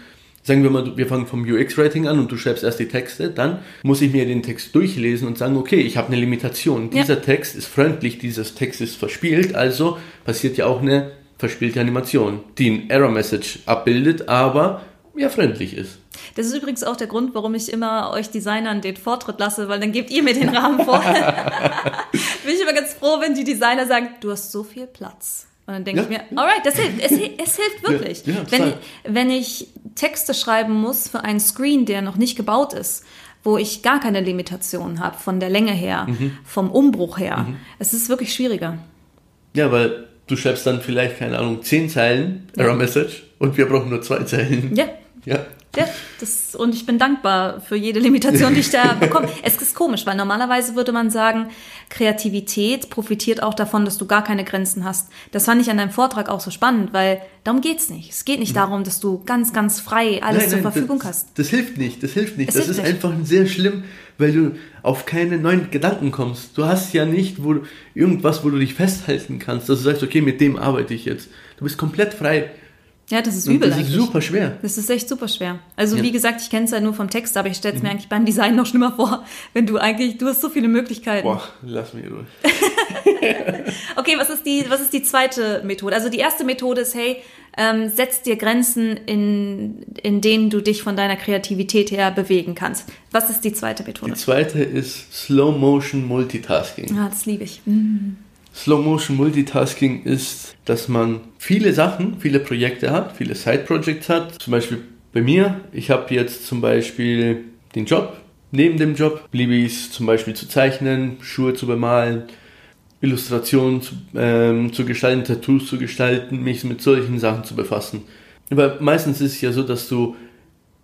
B: sagen wir mal, wir fangen vom UX-Writing an und du schreibst erst die Texte, dann muss ich mir den Text durchlesen und sagen, okay, ich habe eine Limitation. Dieser ja. Text ist freundlich, dieser Text ist verspielt, also passiert ja auch eine verspielte Animation, die ein Error-Message abbildet, aber ja freundlich ist.
A: Das ist übrigens auch der Grund, warum ich immer euch Designern den Vortritt lasse, weil dann gebt ihr mir den Rahmen vor. Bin ich immer ganz froh, wenn die Designer sagen, du hast so viel Platz. Und dann denke ja. ich mir, alright, das hilft. Es, es hilft wirklich. Ja, ja, wenn, wenn ich Texte schreiben muss für einen Screen, der noch nicht gebaut ist, wo ich gar keine Limitationen habe, von der Länge her, mhm. vom Umbruch her, mhm. es ist wirklich schwieriger.
B: Ja, weil du schreibst dann vielleicht, keine Ahnung, zehn Zeilen Error Message und wir brauchen nur zwei Zeilen.
A: Ja. Ja. Ja, das, und ich bin dankbar für jede Limitation, die ich da bekomme. Es ist komisch, weil normalerweise würde man sagen, Kreativität profitiert auch davon, dass du gar keine Grenzen hast. Das fand ich an deinem Vortrag auch so spannend, weil darum geht's nicht. Es geht nicht mhm. darum, dass du ganz, ganz frei alles nein, zur nein, Verfügung
B: das,
A: hast.
B: Das hilft nicht, das hilft nicht. Es das hilft ist nicht. einfach sehr schlimm, weil du auf keine neuen Gedanken kommst. Du hast ja nicht wo, irgendwas, wo du dich festhalten kannst, dass du sagst, okay, mit dem arbeite ich jetzt. Du bist komplett frei.
A: Ja, das ist übel.
B: das ist super schwer.
A: Das ist echt super schwer. Also, ja. wie gesagt, ich kenne es ja nur vom Text, aber ich stelle es mir mhm. eigentlich beim Design noch schlimmer vor, wenn du eigentlich, du hast so viele Möglichkeiten.
B: Boah, lass mich durch.
A: okay, was ist, die, was ist die zweite Methode? Also, die erste Methode ist, hey, ähm, setz dir Grenzen, in, in denen du dich von deiner Kreativität her bewegen kannst. Was ist die zweite Methode?
B: Die zweite ist Slow Motion Multitasking.
A: Ja, das liebe ich. Mhm.
B: Slow Motion Multitasking ist, dass man viele Sachen, viele Projekte hat, viele Side-Projects hat. Zum Beispiel bei mir, ich habe jetzt zum Beispiel den Job. Neben dem Job blieb ich zum Beispiel zu zeichnen, Schuhe zu bemalen, Illustrationen zu, ähm, zu gestalten, Tattoos zu gestalten, mich mit solchen Sachen zu befassen. Aber meistens ist es ja so, dass du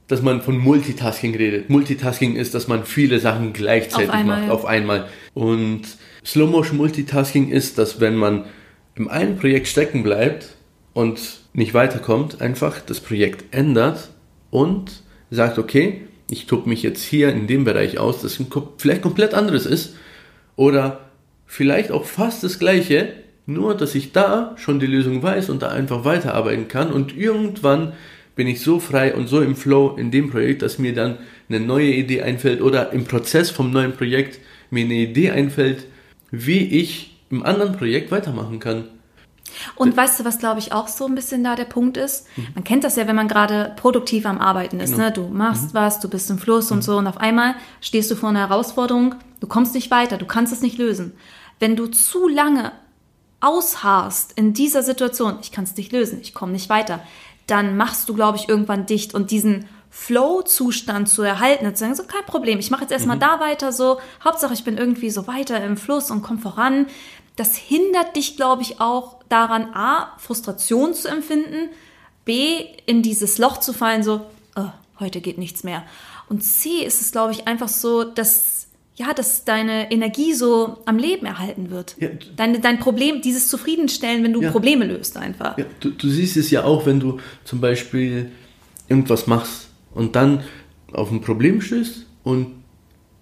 B: dass man von Multitasking redet. Multitasking ist, dass man viele Sachen gleichzeitig auf macht, auf einmal. Und Slow Motion Multitasking ist, dass wenn man im einen Projekt stecken bleibt und nicht weiterkommt, einfach das Projekt ändert und sagt, okay, ich tobe mich jetzt hier in dem Bereich aus, das vielleicht komplett anderes ist oder vielleicht auch fast das gleiche, nur dass ich da schon die Lösung weiß und da einfach weiterarbeiten kann und irgendwann bin ich so frei und so im Flow in dem Projekt, dass mir dann eine neue Idee einfällt oder im Prozess vom neuen Projekt mir eine Idee einfällt, wie ich im anderen Projekt weitermachen kann.
A: Und weißt du, was glaube ich auch so ein bisschen da der Punkt ist? Mhm. Man kennt das ja, wenn man gerade produktiv am Arbeiten ist. Genau. Ne? Du machst mhm. was, du bist im Fluss mhm. und so und auf einmal stehst du vor einer Herausforderung, du kommst nicht weiter, du kannst es nicht lösen. Wenn du zu lange ausharrst in dieser Situation, ich kann es nicht lösen, ich komme nicht weiter, dann machst du, glaube ich, irgendwann dicht und diesen Flow-Zustand zu erhalten und zu sagen, so kein Problem, ich mache jetzt erstmal mhm. da weiter so, Hauptsache ich bin irgendwie so weiter im Fluss und komme voran. Das hindert dich, glaube ich, auch daran, A, Frustration zu empfinden, B, in dieses Loch zu fallen, so, oh, heute geht nichts mehr. Und C ist es, glaube ich, einfach so, dass ja, dass deine Energie so am Leben erhalten wird. Ja. Dein, dein Problem, dieses Zufriedenstellen, wenn du ja. Probleme löst einfach.
B: Ja, du, du siehst es ja auch, wenn du zum Beispiel irgendwas machst und dann auf ein Problem stößt und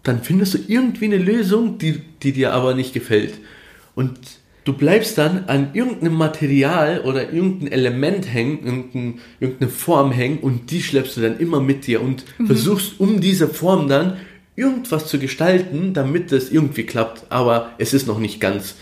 B: dann findest du irgendwie eine Lösung, die, die dir aber nicht gefällt. Und du bleibst dann an irgendeinem Material oder irgendein Element hängen, irgendein, irgendeine Form hängen und die schleppst du dann immer mit dir und mhm. versuchst um diese Form dann irgendwas zu gestalten, damit das irgendwie klappt, aber es ist noch nicht ganz.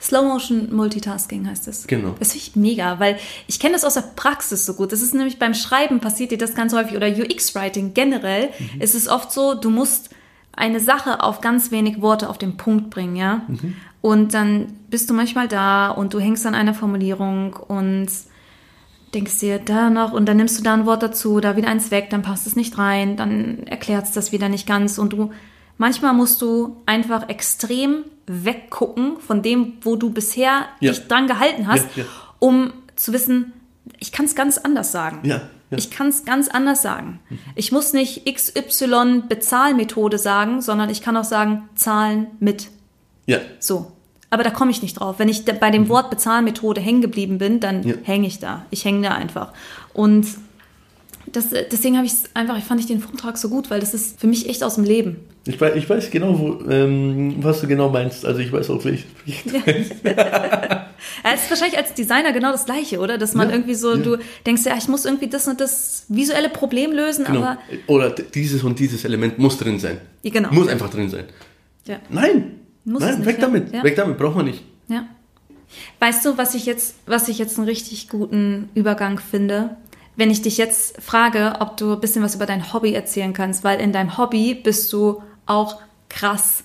A: Slow Motion Multitasking heißt es.
B: Genau.
A: Das finde ich mega, weil ich kenne das aus der Praxis so gut. Das ist nämlich beim Schreiben passiert dir das ganz häufig oder UX-Writing generell mhm. ist es oft so, du musst eine Sache auf ganz wenig Worte auf den Punkt bringen, ja. Mhm. Und dann bist du manchmal da und du hängst an einer Formulierung und denkst dir da noch und dann nimmst du da ein Wort dazu, da wieder eins weg, dann passt es nicht rein, dann erklärt es das wieder nicht ganz und du manchmal musst du einfach extrem weggucken von dem, wo du bisher ja. dich dran gehalten hast, ja, ja. um zu wissen, ich kann es ganz anders sagen. Ich kann es ganz anders sagen. Mhm. Ich muss nicht XY Bezahlmethode sagen, sondern ich kann auch sagen Zahlen mit.
B: Ja.
A: So. Aber da komme ich nicht drauf. Wenn ich bei dem Wort Bezahlmethode hängen geblieben bin, dann
B: Ja.
A: hänge ich da. Ich hänge da einfach. Und das, deswegen habe ich es einfach, ich fand ich den Vortrag so gut, weil das ist für mich echt aus dem Leben.
B: Ich weiß, ich weiß genau, wo, ähm, was du genau meinst. Also ich weiß auch, welches Projekt.
A: Ja, es ist wahrscheinlich als Designer genau das Gleiche, oder? Dass man
B: Ja,
A: irgendwie so,
B: ja.
A: du denkst ja, ich muss irgendwie das und das visuelle Problem lösen,
B: Genau.
A: aber
B: Oder dieses und dieses Element muss drin sein.
A: Ja, genau.
B: Muss einfach drin sein. Nein,
A: Muss
B: nein, weg
A: ja.
B: damit.
A: Ja.
B: Weg damit, braucht man nicht.
A: Ja. Weißt du, was ich jetzt, was ich jetzt einen richtig guten Übergang finde? Wenn ich dich jetzt frage, ob du ein bisschen was über dein Hobby erzählen kannst, weil in deinem Hobby bist du auch krass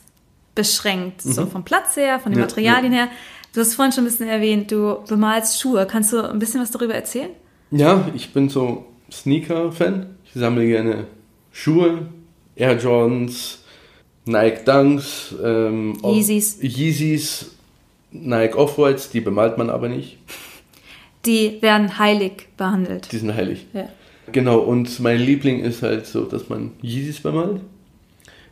A: beschränkt. So vom Platz her, von den
B: Mhm. Ja,
A: Materialien her. Du hast vorhin schon ein bisschen erwähnt, du bemalst Schuhe. Kannst du ein bisschen was darüber erzählen?
B: Ja, ich bin so Sneaker-Fan. Ich sammle gerne Schuhe, Air Jordans, Nike Dunks, ähm,
A: Yeezys.
B: Yeezys, Nike Off-Whites, die bemalt man aber nicht.
A: Die werden heilig behandelt.
B: Die sind heilig.
A: Ja.
B: Genau, und mein Liebling ist halt so, dass man Yeezys bemalt.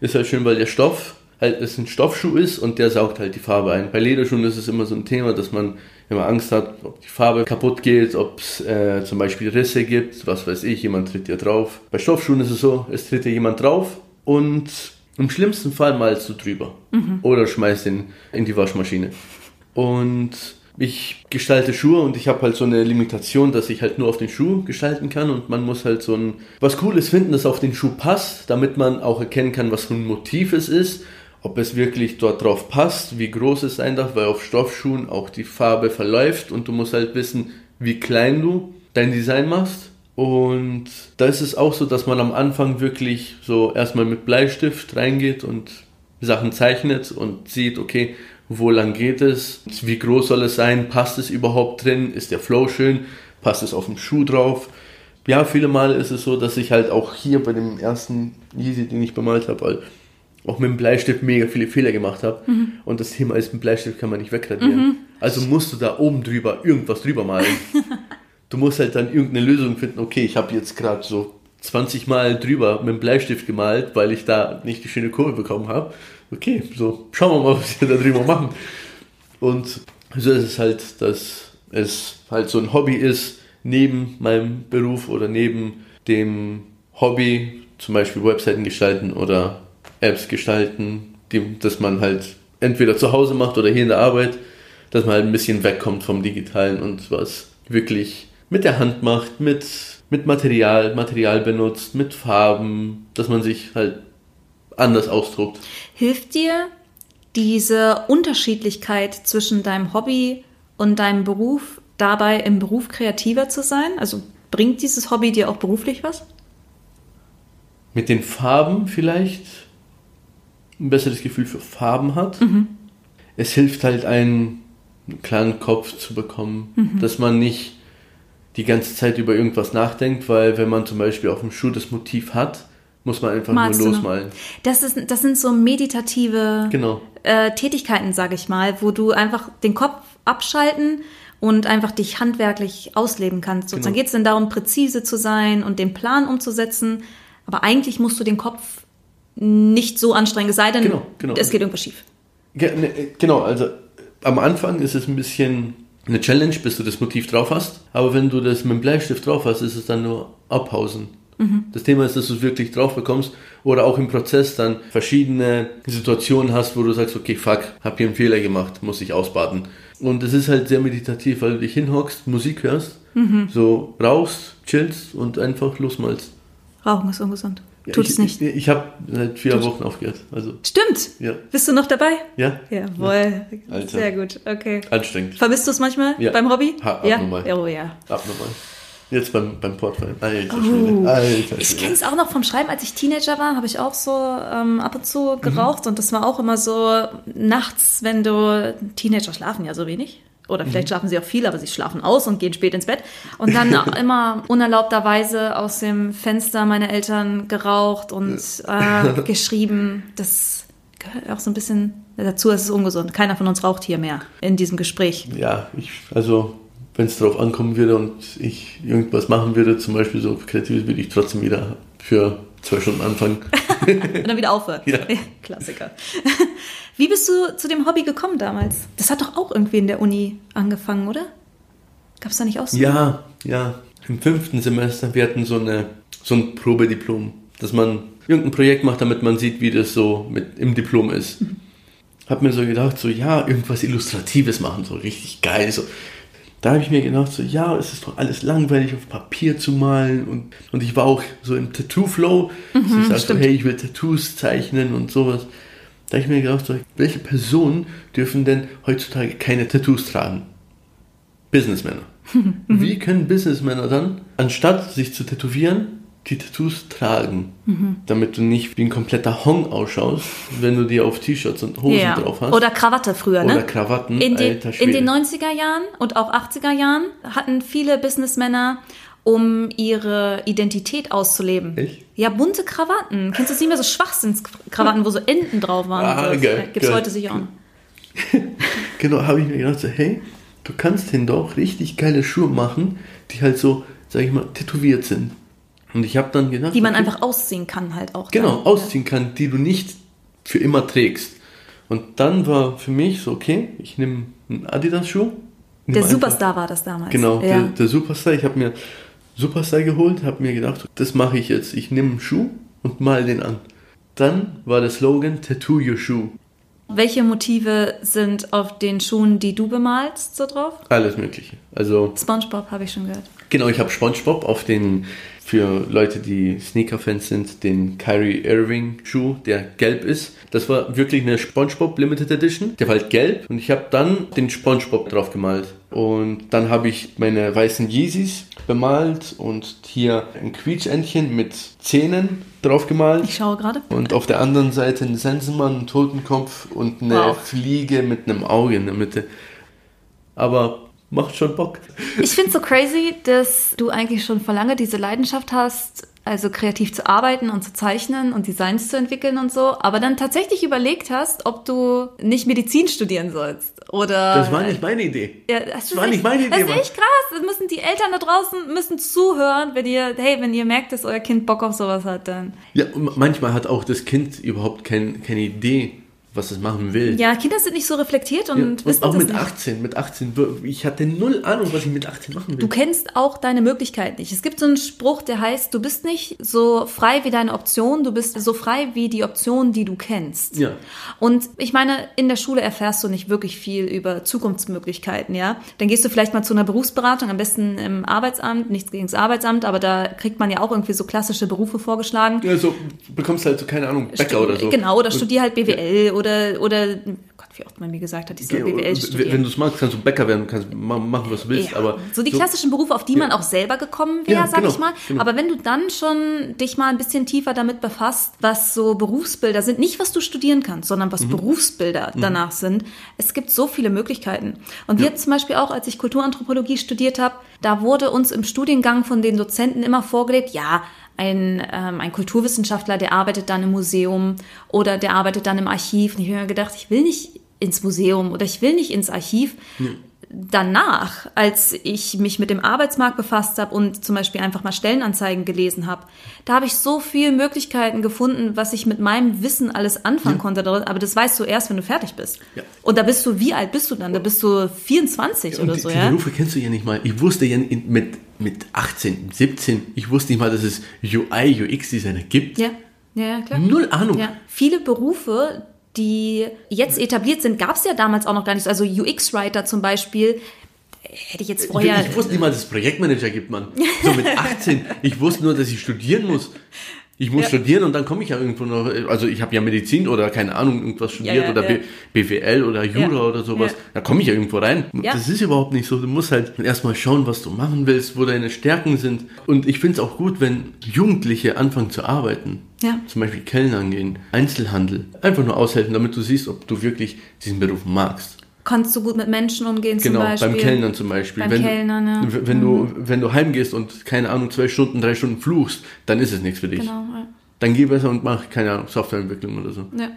B: Ist halt schön, weil der Stoff halt es ein Stoffschuh ist und der saugt halt die Farbe ein. Bei Lederschuhen ist es immer so ein Thema, dass man immer Angst hat, ob die Farbe kaputt geht, ob es äh, zum Beispiel Risse gibt, was weiß ich, jemand tritt ja drauf. Bei Stoffschuhen ist es so, es tritt ja jemand drauf und im schlimmsten Fall malst du drüber oder schmeißt ihn in die Waschmaschine. Und ich gestalte Schuhe und ich habe halt so eine Limitation, dass ich halt nur auf den Schuh gestalten kann und man muss halt so ein was Cooles finden, das auf den Schuh passt, damit man auch erkennen kann, was für ein Motiv es ist, ob es wirklich dort drauf passt, wie groß es sein darf, weil auf Stoffschuhen auch die Farbe verläuft und du musst halt wissen, wie klein du dein Design machst. Und da ist es auch so, dass man am Anfang wirklich so erstmal mit Bleistift reingeht und Sachen zeichnet und sieht, okay, wo lang geht es, wie groß soll es sein, passt es überhaupt drin, ist der Flow schön, passt es auf den Schuh drauf. Ja, viele Male ist es so, dass ich halt auch hier bei dem ersten Yeezy, den ich bemalt habe, halt auch mit dem Bleistift mega viele Fehler gemacht habe. Und das Thema ist, mit Bleistift kann man nicht wegradieren. Also musst du da oben drüber irgendwas drüber malen. du musst halt dann irgendeine Lösung finden. Okay, ich habe jetzt gerade so 20 Mal drüber mit dem Bleistift gemalt, weil ich da nicht die schöne Kurve bekommen habe. Okay, so schauen wir mal, was wir da drüber machen. Und so ist es halt, dass es halt so ein Hobby ist, neben meinem Beruf oder neben dem Hobby, zum Beispiel Webseiten gestalten oder Apps gestalten, die, dass man halt entweder zu Hause macht oder hier in der Arbeit, dass man halt ein bisschen wegkommt vom Digitalen und was wirklich mit der Hand macht, mit, mit Material, Material benutzt, mit Farben, dass man sich halt anders ausdruckt.
A: Hilft dir diese Unterschiedlichkeit zwischen deinem Hobby und deinem Beruf dabei, im Beruf kreativer zu sein? Also bringt dieses Hobby dir auch beruflich was?
B: Mit den Farben vielleicht ein besseres Gefühl für Farben hat. Es hilft halt, einen klaren Kopf zu bekommen, dass man nicht die ganze Zeit über irgendwas nachdenkt, weil wenn man zum Beispiel auf dem Schuh das Motiv hat, muss man einfach
A: Malst
B: nur losmalen.
A: Das, ist, das sind so meditative
B: Genau.
A: äh, Tätigkeiten, sage ich mal, wo du einfach den Kopf abschalten und einfach dich handwerklich ausleben kannst. Sozusagen
B: Genau.
A: geht es dann darum, präzise zu sein und den Plan umzusetzen. Aber eigentlich musst du den Kopf nicht so anstrengen, es sei denn,
B: Genau, genau.
A: es geht irgendwas schief.
B: Ne, genau, also äh, am Anfang ist es ein bisschen eine Challenge, bis du das Motiv drauf hast. Aber wenn du das mit dem Bleistift drauf hast, ist es dann nur abpausen. Das Thema ist, dass du es wirklich drauf bekommst oder auch im Prozess dann verschiedene Situationen hast, wo du sagst, okay, fuck, hab hier einen Fehler gemacht, muss ich ausbaden. Und es ist halt sehr meditativ, weil du dich hinhockst, Musik hörst, so rauchst, chillst und einfach losmalst.
A: Rauchen ist ungesund.
B: Ja,
A: Tut
B: ich,
A: es nicht.
B: Ich, ich habe seit vier
A: Tut-
B: Wochen aufgehört. Also,
A: Stimmt.
B: ja.
A: Bist du noch dabei?
B: Ja?
A: Jawohl.
B: Alter.
A: Sehr gut. Okay.
B: Anstrengend.
A: Vermisst du es manchmal
B: Ja.
A: beim Hobby?
B: Ha-
A: ja.
B: abnormal.
A: Oh ja.
B: Abnormal. Jetzt beim, beim Portwein. Alter
A: Oh.
B: Alter
A: Ich kenne es auch noch vom Schreiben, als ich Teenager war, habe ich auch so ähm, ab und zu
B: Mhm.
A: geraucht und das war auch immer so nachts, wenn du Teenager schlafen ja so wenig. Oder vielleicht
B: Mhm.
A: schlafen sie auch viel, aber sie schlafen aus und gehen spät ins Bett. Und dann auch immer unerlaubterweise aus dem Fenster meiner Eltern geraucht und äh, geschrieben. Das gehört auch so ein bisschen dazu, es ist ungesund. Keiner von uns raucht hier mehr in diesem Gespräch.
B: Ja, ich, also, wenn es darauf ankommen würde und ich irgendwas machen würde, zum Beispiel so kreatives, würde ich trotzdem wieder für zwei Stunden anfangen.
A: Und dann wieder aufhören.
B: Ja.
A: Klassiker. Wie bist du zu dem Hobby gekommen damals? Das hat doch auch irgendwie in der Uni angefangen, oder? Gab es da nicht auch so?
B: Ja, ja. Im fünften Semester, wir hatten so, eine, so ein Probediplom, dass man irgendein Projekt macht, damit man sieht, wie das so mit im Diplom ist. Hab mir so gedacht, so ja, irgendwas Illustratives machen, so richtig geil. So. Da habe ich mir gedacht, so ja, es ist doch alles langweilig, auf Papier zu malen. Und, und ich war auch so im Tattoo-Flow. dass ich sagte, so, hey, ich will Tattoos zeichnen und sowas. Da habe ich mir gedacht, so, welche Personen dürfen denn heutzutage keine Tattoos tragen? Businessmänner. Wie können Businessmänner dann, anstatt sich zu tätowieren, die Tattoos tragen, damit du nicht wie ein kompletter Hong ausschaust, wenn du dir auf T-Shirts und Hosen
A: Ja.
B: drauf hast.
A: Oder Krawatte früher,
B: Oder
A: ne?
B: Krawatten.
A: In den,
B: alter
A: in den 90er Jahren und auch 80er Jahren hatten viele Businessmänner, um ihre Identität auszuleben.
B: Echt?
A: Ja, bunte Krawatten. Kennst du es nicht mehr so Schwachsinnskrawatten, wo so Enten drauf waren?
B: Ah,
A: das
B: geil,
A: Gibt's
B: geil.
A: heute sicher auch noch.
B: Genau, habe ich mir gedacht, so, hey, du kannst hin doch richtig geile Schuhe machen, die halt so, sag ich mal, tätowiert sind. Und ich habe dann gedacht,
A: Die man
B: okay,
A: einfach ausziehen kann halt auch.
B: genau
A: dann.
B: ausziehen kann, die du nicht für immer trägst. Und dann war für mich so, okay, ich nehme einen Adidas-Schuh.
A: Der
B: nimm einfach-
A: Superstar war das damals.
B: Genau,
A: Ja.
B: der, der Superstar. Ich habe mir Superstar geholt, habe mir gedacht, das mache ich jetzt. Ich nehme einen Schuh und mal den an. Dann war der Slogan Tattoo Your Shoe.
A: Welche Motive sind auf den Schuhen, die du bemalst, so drauf?
B: Alles Mögliche. Also
A: SpongeBob habe ich schon gehört.
B: Genau, ich habe SpongeBob auf den, für Leute, die Sneaker-Fans sind, den Kyrie Irving Schuh, der gelb ist. Das war wirklich eine SpongeBob Limited Edition. Der war halt gelb und ich habe dann den SpongeBob drauf gemalt. Und dann habe ich meine weißen Yeezys bemalt und hier ein Quietschentchen mit Zähnen drauf gemalt.
A: Ich schaue gerade.
B: Und auf der anderen Seite ein Sensenmann, einen Totenkopf und eine
A: Wow.
B: Fliege mit einem Auge in der Mitte. Aber macht schon Bock.
A: Ich finde es so crazy, dass du eigentlich schon vor lange diese Leidenschaft hast, also kreativ zu arbeiten und zu zeichnen und Designs zu entwickeln und so, aber dann tatsächlich überlegt hast, ob du nicht Medizin studieren sollst oder.
B: Das war nicht meine Idee.
A: Ja, das, ist
B: war nicht
A: echt-
B: meine Idee,
A: Das ist echt krass. Das müssen die Eltern da draußen müssen zuhören, wenn ihr, hey, wenn ihr merkt, dass euer Kind Bock auf sowas hat, dann.
B: Ja, manchmal hat auch das Kind überhaupt kein, keine Idee, was es machen will.
A: Ja, Kinder sind nicht so reflektiert und
B: Ja, und
A: wissen
B: auch
A: das
B: mit
A: nicht.
B: 18, mit 18, ich hatte null Ahnung, was ich mit 18 machen will.
A: Du kennst auch deine Möglichkeit nicht. Es gibt so einen Spruch, der heißt, du bist nicht so frei wie deine Option, du bist so frei wie die Option, die du kennst.
B: Ja.
A: Und ich meine, in der Schule erfährst du nicht wirklich viel über Zukunftsmöglichkeiten, ja. Dann gehst du vielleicht mal zu einer Berufsberatung, am besten im Arbeitsamt, nichts gegen das Arbeitsamt, aber da kriegt man ja auch irgendwie so klassische Berufe vorgeschlagen.
B: ja, so, du bekommst halt so, keine Ahnung, Bäcker oder so.
A: Genau, oder studier halt BWL oder, oder, Gott, wie oft man mir gesagt hat, ich soll BWL
B: Wenn
A: studieren.
B: du es magst, kannst du Bäcker werden, kannst ma- machen, was du willst,
A: Ja,
B: aber
A: so die klassischen Berufe, auf die man auch selber gekommen wäre, sag
B: genau,
A: ich mal.
B: genau.
A: Aber wenn du dann schon dich mal ein bisschen tiefer damit befasst, was so Berufsbilder sind, nicht was du studieren kannst, sondern
B: Mhm.
A: was Berufsbilder danach sind, es gibt so viele Möglichkeiten. Und wir zum Beispiel auch, als ich Kulturanthropologie studiert habe, da wurde uns im Studiengang von den Dozenten immer vorgelebt, ja, ein, ähm, ein Kulturwissenschaftler, der arbeitet dann im Museum oder der arbeitet dann im Archiv. Und ich habe mir gedacht, ich will nicht ins Museum oder ich will nicht ins Archiv danach, als ich mich mit dem Arbeitsmarkt befasst habe und zum Beispiel einfach mal Stellenanzeigen gelesen habe, da habe ich so viele Möglichkeiten gefunden, was ich mit meinem Wissen alles anfangen konnte. Aber das weißt du erst, wenn du fertig bist.
B: Ja.
A: Und da bist du, wie alt bist du dann? Da bist du 24
B: Und
A: oder
B: die,
A: so,
B: die
A: ja?
B: Berufe kennst du ja nicht mal. Ich wusste ja mit, mit 18, 17, ich wusste nicht mal, dass es UI, UX-Designer gibt.
A: Ja, ja, ja, klar.
B: Null Ahnung.
A: Ja. Viele Berufe, die jetzt etabliert sind, gab es ja damals auch noch gar nicht. Also UX-Writer zum Beispiel, hätte ich jetzt
B: Ich,
A: vorher...
B: ich wusste nicht mal, dass es Projektmanager gibt, Mann. So mit 18. Ich wusste nur, dass ich studieren muss. Ich muss
A: Ja.
B: studieren und dann komme ich ja irgendwo noch, also ich habe ja Medizin oder keine Ahnung, irgendwas studiert
A: Ja,
B: oder. B, BWL oder Jura oder sowas. Da komme ich ja irgendwo rein. Das ist überhaupt nicht so. Du musst halt erstmal schauen, was du machen willst, wo deine Stärken sind. Und ich finde es auch gut, wenn Jugendliche anfangen zu arbeiten.
A: Ja.
B: Zum Beispiel Kellnern gehen, Einzelhandel. Einfach nur aushelfen, damit du siehst, ob du wirklich diesen Beruf magst.
A: Kannst du gut mit Menschen umgehen zum
B: Genau,
A: Beispiel?
B: beim Kellnern zum Beispiel.
A: Beim
B: wenn,
A: Kellnern, ja.
B: wenn, du, wenn du heimgehst und, keine Ahnung, zwei Stunden, drei Stunden fluchst, dann ist es nichts für dich.
A: Genau, ja.
B: Dann geh besser und mach, keine Ahnung, Softwareentwicklung oder so.
A: ja.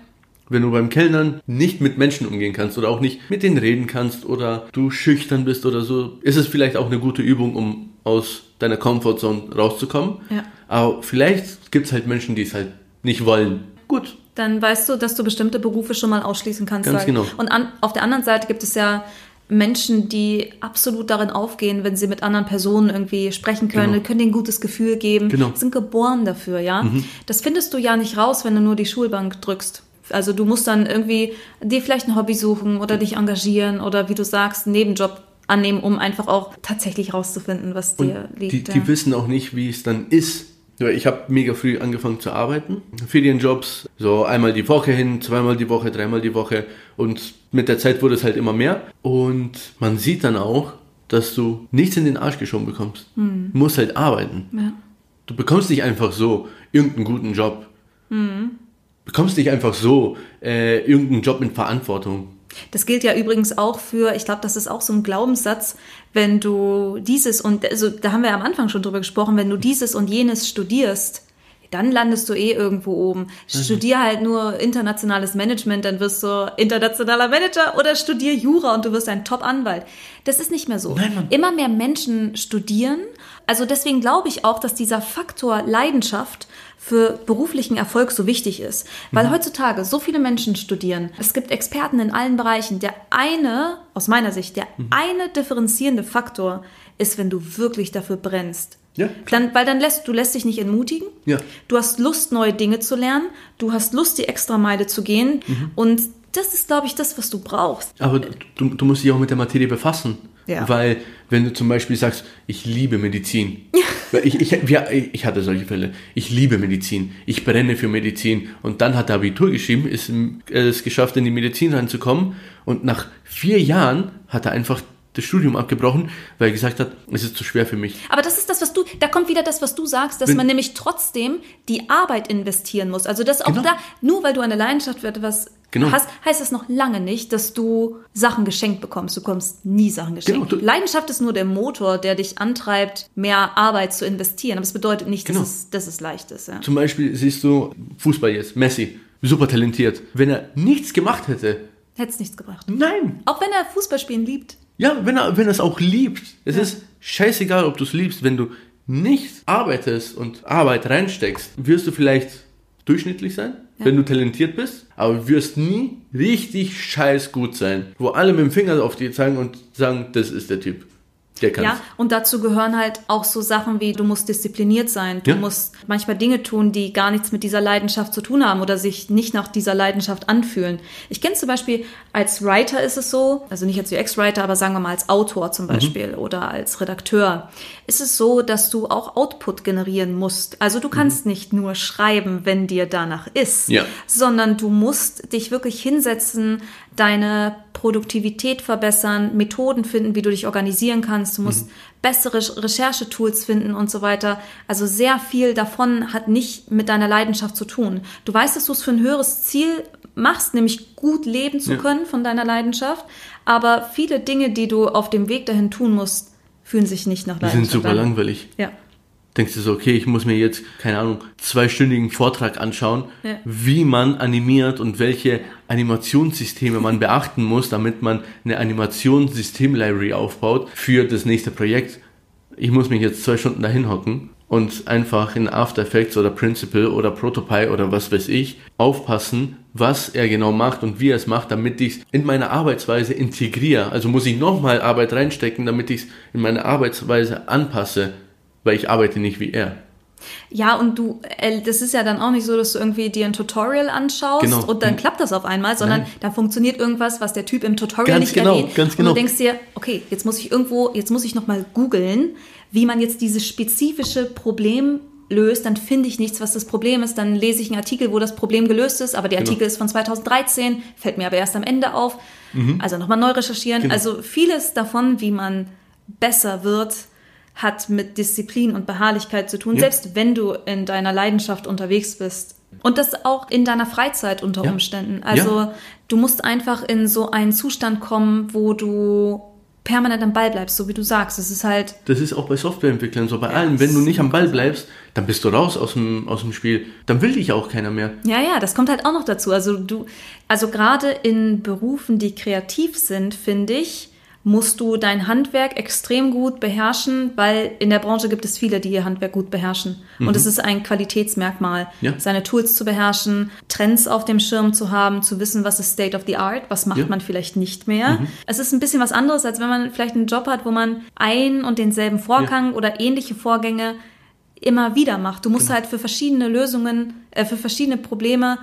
B: Wenn du beim Kellnern nicht mit Menschen umgehen kannst oder auch nicht mit denen reden kannst oder du schüchtern bist oder so, ist es vielleicht auch eine gute Übung, um aus deiner Comfortzone rauszukommen.
A: Ja.
B: Aber vielleicht gibt es halt Menschen, die es halt nicht wollen. Gut,
A: Dann weißt du, dass du bestimmte Berufe schon mal ausschließen kannst.
B: Ganz genau.
A: Und an, auf der anderen Seite gibt es ja Menschen, die absolut darin aufgehen, wenn sie mit anderen Personen irgendwie sprechen können,
B: Genau.
A: können denen ein gutes Gefühl geben,
B: Genau.
A: sind geboren dafür, ja. Das findest du ja nicht raus, wenn du nur die Schulbank drückst. Also du musst dann irgendwie dir vielleicht ein Hobby suchen oder dich engagieren oder wie du sagst, einen Nebenjob annehmen, um einfach auch tatsächlich rauszufinden, was
B: Und
A: dir liegt.
B: die,
A: ja.
B: die wissen auch nicht, wie es dann ist. Ja, Ich habe mega früh angefangen zu arbeiten. Ferienjobs, so einmal die Woche hin, zweimal die Woche, dreimal die Woche. Und mit der Zeit wurde es halt immer mehr. Und man sieht dann auch, dass du nichts in den Arsch geschoben bekommst.
A: Hm.
B: Du musst halt arbeiten.
A: ja.
B: Du bekommst nicht einfach so irgendeinen guten Job.
A: Hm.
B: Bekommst nicht einfach so äh, irgendeinen Job mit Verantwortung.
A: Das gilt ja übrigens auch für, ich glaube, das ist auch so ein Glaubenssatz, wenn du dieses und, also da haben wir am Anfang schon drüber gesprochen, wenn du dieses und jenes studierst, dann landest du eh irgendwo oben. Studier halt nur internationales Management, dann wirst du internationaler Manager oder studier Jura und du wirst ein Top-Anwalt. Das ist nicht mehr so.
B: Nein.
A: Immer mehr Menschen studieren. Also deswegen glaube ich auch, dass dieser Faktor Leidenschaft für beruflichen Erfolg so wichtig ist. Weil heutzutage so viele Menschen studieren. Es gibt Experten in allen Bereichen. Der eine, aus meiner Sicht, der eine differenzierende Faktor ist, wenn du wirklich dafür brennst.
B: Ja.
A: Dann, weil dann lässt du lässt dich nicht entmutigen.
B: Ja.
A: Du hast Lust, neue Dinge zu lernen. Du hast Lust, die Extrameile zu gehen. Und das ist, glaube ich, das, was du brauchst.
B: Aber du, du musst dich auch mit der Materie befassen.
A: Ja.
B: Weil, wenn du zum Beispiel sagst, ich liebe Medizin. Ich, ich, wir, ich hatte solche Fälle. Ich liebe Medizin. Ich brenne für Medizin. Und dann hat er Abitur geschrieben, ist äh, es geschafft, in die Medizin reinzukommen. Und nach vier Jahren hat er einfach das Studium abgebrochen, weil er gesagt hat, es ist zu schwer für mich.
A: Aber das ist das, was da kommt wieder das, was du sagst, dass
B: Wenn-
A: man nämlich trotzdem die Arbeit investieren muss. Also das auch
B: Genau.
A: da, nur weil du eine Leidenschaft für etwas
B: Genau.
A: hast, heißt das noch lange nicht, dass du Sachen geschenkt bekommst. Du bekommst nie Sachen geschenkt.
B: Genau,
A: Leidenschaft ist nur der Motor, der dich antreibt, mehr Arbeit zu investieren. Aber es bedeutet nicht,
B: Genau.
A: dass, es, dass es leicht ist. Ja.
B: Zum Beispiel siehst du Fußball jetzt, Messi, super talentiert. Wenn er nichts gemacht hätte,
A: Hätte es nichts gebracht.
B: nein,
A: Auch wenn er Fußballspielen liebt.
B: Ja, wenn er, wenn er es auch liebt. Es ist scheißegal, ob du es liebst. Wenn du nicht arbeitest und Arbeit reinsteckst, wirst du vielleicht durchschnittlich sein, wenn du talentiert bist, aber wirst nie richtig scheiß gut sein, wo alle mit dem Finger auf dir zeigen und sagen, das ist der Typ. Der.
A: Ja, und dazu gehören halt auch so Sachen wie, du musst diszipliniert sein, du
B: Ja.
A: musst manchmal Dinge tun, die gar nichts mit dieser Leidenschaft zu tun haben oder sich nicht nach dieser Leidenschaft anfühlen. Ich kenne zum Beispiel, als Writer ist es so, also nicht als UX-Writer, aber sagen wir mal als Autor
B: Mhm.
A: zum Beispiel oder als Redakteur, ist es so, dass du auch Output generieren musst. Also du kannst nicht nur schreiben, wenn dir danach ist,
B: Mhm. Ja.
A: sondern du musst dich wirklich hinsetzen, deine Produktivität verbessern, Methoden finden, wie du dich organisieren kannst. Du musst bessere Re- Recherchetools finden und so weiter. Also sehr viel davon hat nicht mit deiner Leidenschaft zu tun. Du weißt, dass du es für ein höheres Ziel machst, nämlich gut leben zu
B: Ja.
A: können von deiner Leidenschaft. Aber viele Dinge, die du auf dem Weg dahin tun musst, fühlen sich nicht nach
B: Die
A: Leidenschaft
B: sind super
A: an.
B: langweilig.
A: Ja.
B: Denkst du so, okay, ich muss mir jetzt, keine Ahnung, zweistündigen Vortrag anschauen,
A: Ja.
B: wie man animiert und welche Animationssysteme man beachten muss, damit man eine Animationssystem-Library aufbaut für das nächste Projekt. Ich muss mich jetzt zwei Stunden dahin hocken und einfach in After Effects oder Principle oder Protopie oder was weiß ich aufpassen, was er genau macht und wie er es macht, damit ich es in meine Arbeitsweise integriere. Also muss ich nochmal Arbeit reinstecken, damit ich es in meine Arbeitsweise anpasse, weil ich arbeite nicht wie er.
A: Ja, und du, äh, das ist ja dann auch nicht so, dass du irgendwie dir ein Tutorial anschaust
B: Genau.
A: und dann klappt das auf einmal, sondern
B: Nein.
A: da funktioniert irgendwas, was der Typ im Tutorial
B: Ganz
A: nicht
B: genau,
A: erwähnt.
B: ganz
A: Und
B: genau.
A: du denkst dir, okay, jetzt muss ich irgendwo, jetzt muss ich nochmal googeln, wie man jetzt dieses spezifische Problem löst, dann finde ich nichts, was das Problem ist. Dann lese ich einen Artikel, wo das Problem gelöst ist, aber der
B: Genau.
A: Artikel ist von 2013, fällt mir aber erst am Ende auf. Also nochmal neu recherchieren.
B: Mhm. Genau.
A: Also vieles davon, wie man besser wird, hat mit Disziplin und Beharrlichkeit zu tun,
B: Ja.
A: selbst wenn du in deiner Leidenschaft unterwegs bist. Und das auch in deiner Freizeit unter
B: Ja.
A: Umständen. Also
B: Ja.
A: du musst einfach in so einen Zustand kommen, wo du permanent am Ball bleibst, so wie du sagst. Es ist halt,
B: Das ist auch bei Softwareentwicklern so, bei allem. Wenn du nicht am Ball bleibst, dann bist du raus aus dem, aus dem Spiel. Dann will dich auch keiner mehr.
A: ja, ja, das kommt halt auch noch dazu. Also du, also gerade in Berufen, die kreativ sind, finde ich, musst du dein Handwerk extrem gut beherrschen, weil in der Branche gibt es viele, die ihr Handwerk gut beherrschen. Mhm. Und es ist ein Qualitätsmerkmal, ja. seine Tools zu beherrschen, Trends auf dem Schirm zu haben, zu wissen, was ist State of the Art, was macht ja. man vielleicht nicht mehr. Mhm. Es ist ein bisschen was anderes, als wenn man vielleicht einen Job hat, wo man ein und denselben Vorgang ja. oder ähnliche Vorgänge immer wieder macht. Du musst genau. halt für verschiedene Lösungen, äh, für verschiedene Probleme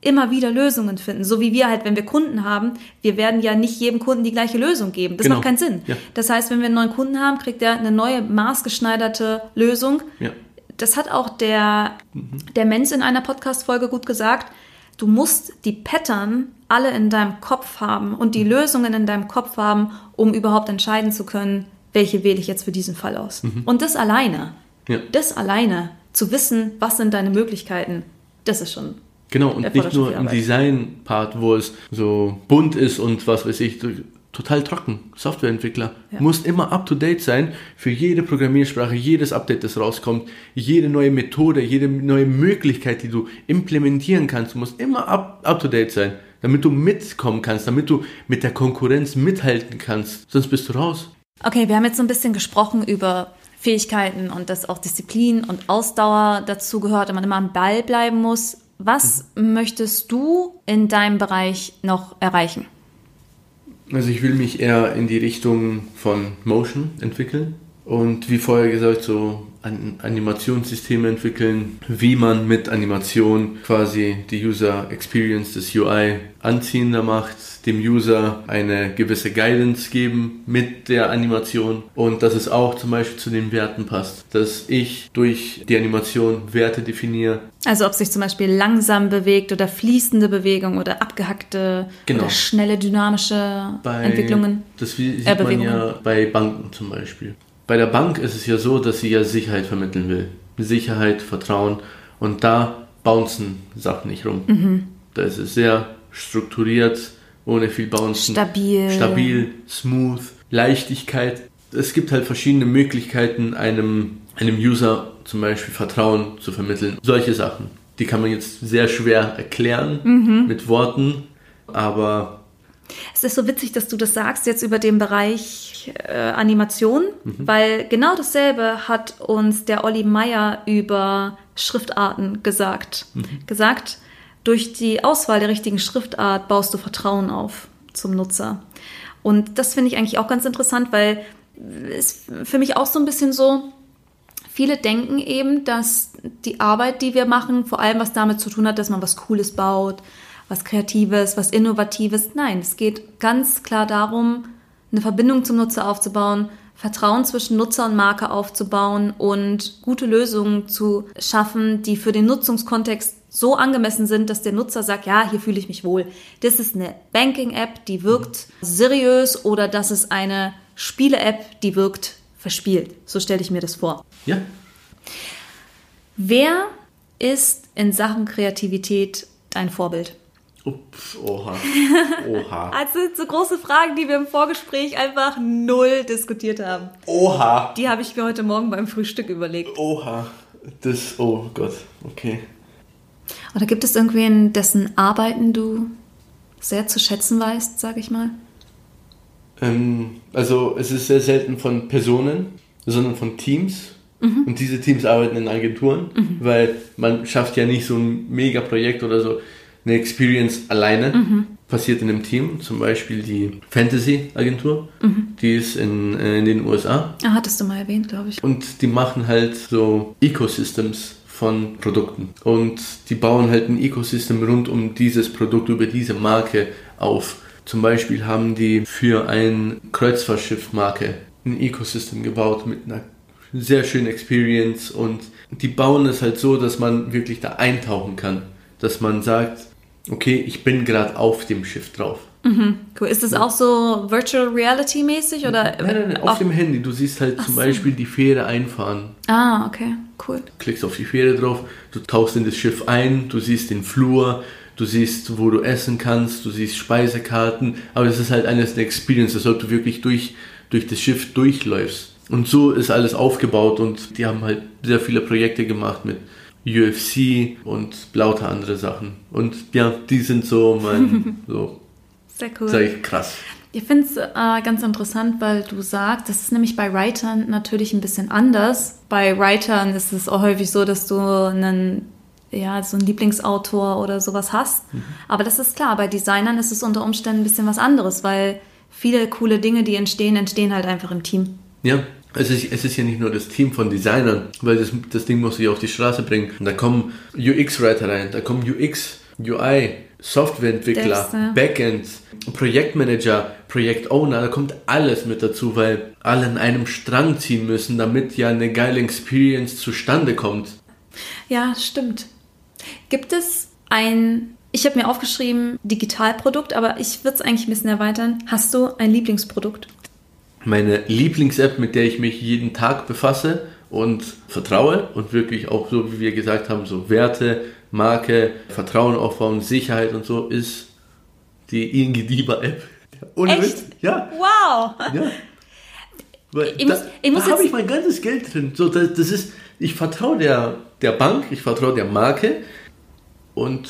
A: immer wieder Lösungen finden. So wie wir halt, wenn wir Kunden haben, wir werden ja nicht jedem Kunden die gleiche Lösung geben. Das genau. macht keinen Sinn. Ja. Das heißt, wenn wir einen neuen Kunden haben, kriegt er eine neue maßgeschneiderte Lösung. Ja. Das hat auch der, mhm. der Mensch in einer Podcast-Folge gut gesagt. Du musst die Pattern alle in deinem Kopf haben und die mhm. Lösungen in deinem Kopf haben, um überhaupt entscheiden zu können, welche wähle ich jetzt für diesen Fall aus. Mhm. Und das alleine, ja. das alleine, zu wissen, was sind deine Möglichkeiten, das ist schon
B: Genau, und nicht nur im Design-Part, wo es so bunt ist und was weiß ich, total trocken. Softwareentwickler ja. muss immer up-to-date sein für jede Programmiersprache, jedes Update, das rauskommt, jede neue Methode, jede neue Möglichkeit, die du implementieren kannst. Du musst immer up-to-date sein, damit du mitkommen kannst, damit du mit der Konkurrenz mithalten kannst. Sonst bist du raus.
A: Okay, wir haben jetzt so ein bisschen gesprochen über Fähigkeiten und dass auch Disziplin und Ausdauer dazu gehört und man immer am Ball bleiben muss. Was möchtest du in deinem Bereich noch erreichen?
B: Also ich will mich eher in die Richtung von Motion entwickeln und wie vorher gesagt so Animationssysteme entwickeln, wie man mit Animation quasi die User Experience des UI anziehender macht, dem User eine gewisse Guidance geben mit der Animation und dass es auch zum Beispiel zu den Werten passt, dass ich durch die Animation Werte definiere.
A: Also ob sich zum Beispiel langsam bewegt oder fließende Bewegung oder abgehackte genau. oder schnelle dynamische bei, Entwicklungen.
B: Das sieht äh, man ja bei Banken zum Beispiel. Bei der Bank ist es ja so, dass sie ja Sicherheit vermitteln will. Sicherheit, Vertrauen und da bouncen Sachen nicht rum. Mhm. Da ist es sehr strukturiert, ohne viel Bouncen.
A: Stabil.
B: Stabil, smooth, Leichtigkeit. Es gibt halt verschiedene Möglichkeiten, einem, einem User zum Beispiel Vertrauen zu vermitteln. Solche Sachen. Die kann man jetzt sehr schwer erklären mhm. mit Worten, aber.
A: Es ist so witzig, dass du das sagst jetzt über den Bereich äh, Animation, mhm. weil genau dasselbe hat uns der Olli Meier über Schriftarten gesagt. Mhm. Gesagt, durch die Auswahl der richtigen Schriftart baust du Vertrauen auf zum Nutzer. Und das finde ich eigentlich auch ganz interessant, weil es für mich auch so ein bisschen so, viele denken eben, dass die Arbeit, die wir machen, vor allem was damit zu tun hat, dass man was Cooles baut, was Kreatives, was Innovatives. Nein, es geht ganz klar darum, eine Verbindung zum Nutzer aufzubauen, Vertrauen zwischen Nutzer und Marke aufzubauen und gute Lösungen zu schaffen, die für den Nutzungskontext so angemessen sind, dass der Nutzer sagt, ja, hier fühle ich mich wohl. Das ist eine Banking-App, die wirkt seriös oder das ist eine Spiele-App, die wirkt verspielt. So stelle ich mir das vor.
B: Ja.
A: Wer ist in Sachen Kreativität dein Vorbild?
B: Ups, oha. Oha.
A: also so große Fragen, die wir im Vorgespräch einfach null diskutiert haben.
B: Oha.
A: Die habe ich mir heute Morgen beim Frühstück überlegt.
B: Oha. Das, oh Gott, okay.
A: Oder gibt es irgendwen, dessen Arbeiten du sehr zu schätzen weißt, sage ich mal?
B: Ähm, also es ist sehr selten von Personen, sondern von Teams. Mhm. Und diese Teams arbeiten in Agenturen, mhm. weil man schafft ja nicht so ein Megaprojekt oder so eine Experience alleine. Mhm. Passiert in einem Team, zum Beispiel die Fantasy-Agentur, mhm. die ist in, äh, in den USA.
A: Ah, hattest du mal erwähnt, glaube ich.
B: Und die machen halt so Ecosystems von Produkten. Und die bauen halt ein Ecosystem rund um dieses Produkt, über diese Marke auf. Zum Beispiel haben die für ein Kreuzfahrtschiff-Marke ein Ecosystem gebaut mit einer sehr schönen Experience und die bauen es halt so, dass man wirklich da eintauchen kann. Dass man sagt, okay, ich bin gerade auf dem Schiff drauf.
A: Mhm, cool. Ist das auch so Virtual Reality mäßig oder?
B: Nein, nein, nein auf, auf dem Handy. Du siehst halt Ach zum so. Beispiel die Fähre einfahren.
A: Ah, okay, cool.
B: Du klickst auf die Fähre drauf, du tauchst in das Schiff ein, du siehst den Flur, du siehst, wo du essen kannst, du siehst Speisekarten, aber es ist halt eines der Experiences, dass du wirklich durch, durch das Schiff durchläufst. Und so ist alles aufgebaut und die haben halt sehr viele Projekte gemacht mit UFC und lauter andere Sachen. Und ja, die sind so mein, so
A: sehr cool.
B: Sag ich krass.
A: Ich finde es äh, ganz interessant, weil du sagst, das ist nämlich bei Writern natürlich ein bisschen anders. Bei Writern ist es auch häufig so, dass du einen ja, so einen Lieblingsautor oder sowas hast. Mhm. Aber das ist klar, bei Designern ist es unter Umständen ein bisschen was anderes, weil viele coole Dinge, die entstehen, entstehen halt einfach im Team.
B: Ja, es ist, es ist ja nicht nur das Team von Designern, weil das, das Ding muss ich auf die Straße bringen. Und da kommen UX-Writer rein, da kommen UX, UI, Softwareentwickler, ja. Backend, Projektmanager, Projektowner, da kommt alles mit dazu, weil alle an einem Strang ziehen müssen, damit ja eine geile Experience zustande kommt.
A: Ja, stimmt. Gibt es ein, ich habe mir aufgeschrieben, Digitalprodukt, aber ich würde es eigentlich ein bisschen erweitern. Hast du ein Lieblingsprodukt?
B: Meine Lieblings-App, mit der ich mich jeden Tag befasse und vertraue und wirklich auch so, wie wir gesagt haben, so Werte, Marke, Vertrauen aufbauen, Sicherheit und so, ist die Ingediba App.
A: Ohne Echt? Witz. Ja. Wow. Ja.
B: Weil ich da, muss, ich muss da habe ich mein ganzes Geld drin. So, das, das ist, ich vertraue der, der Bank, ich vertraue der Marke und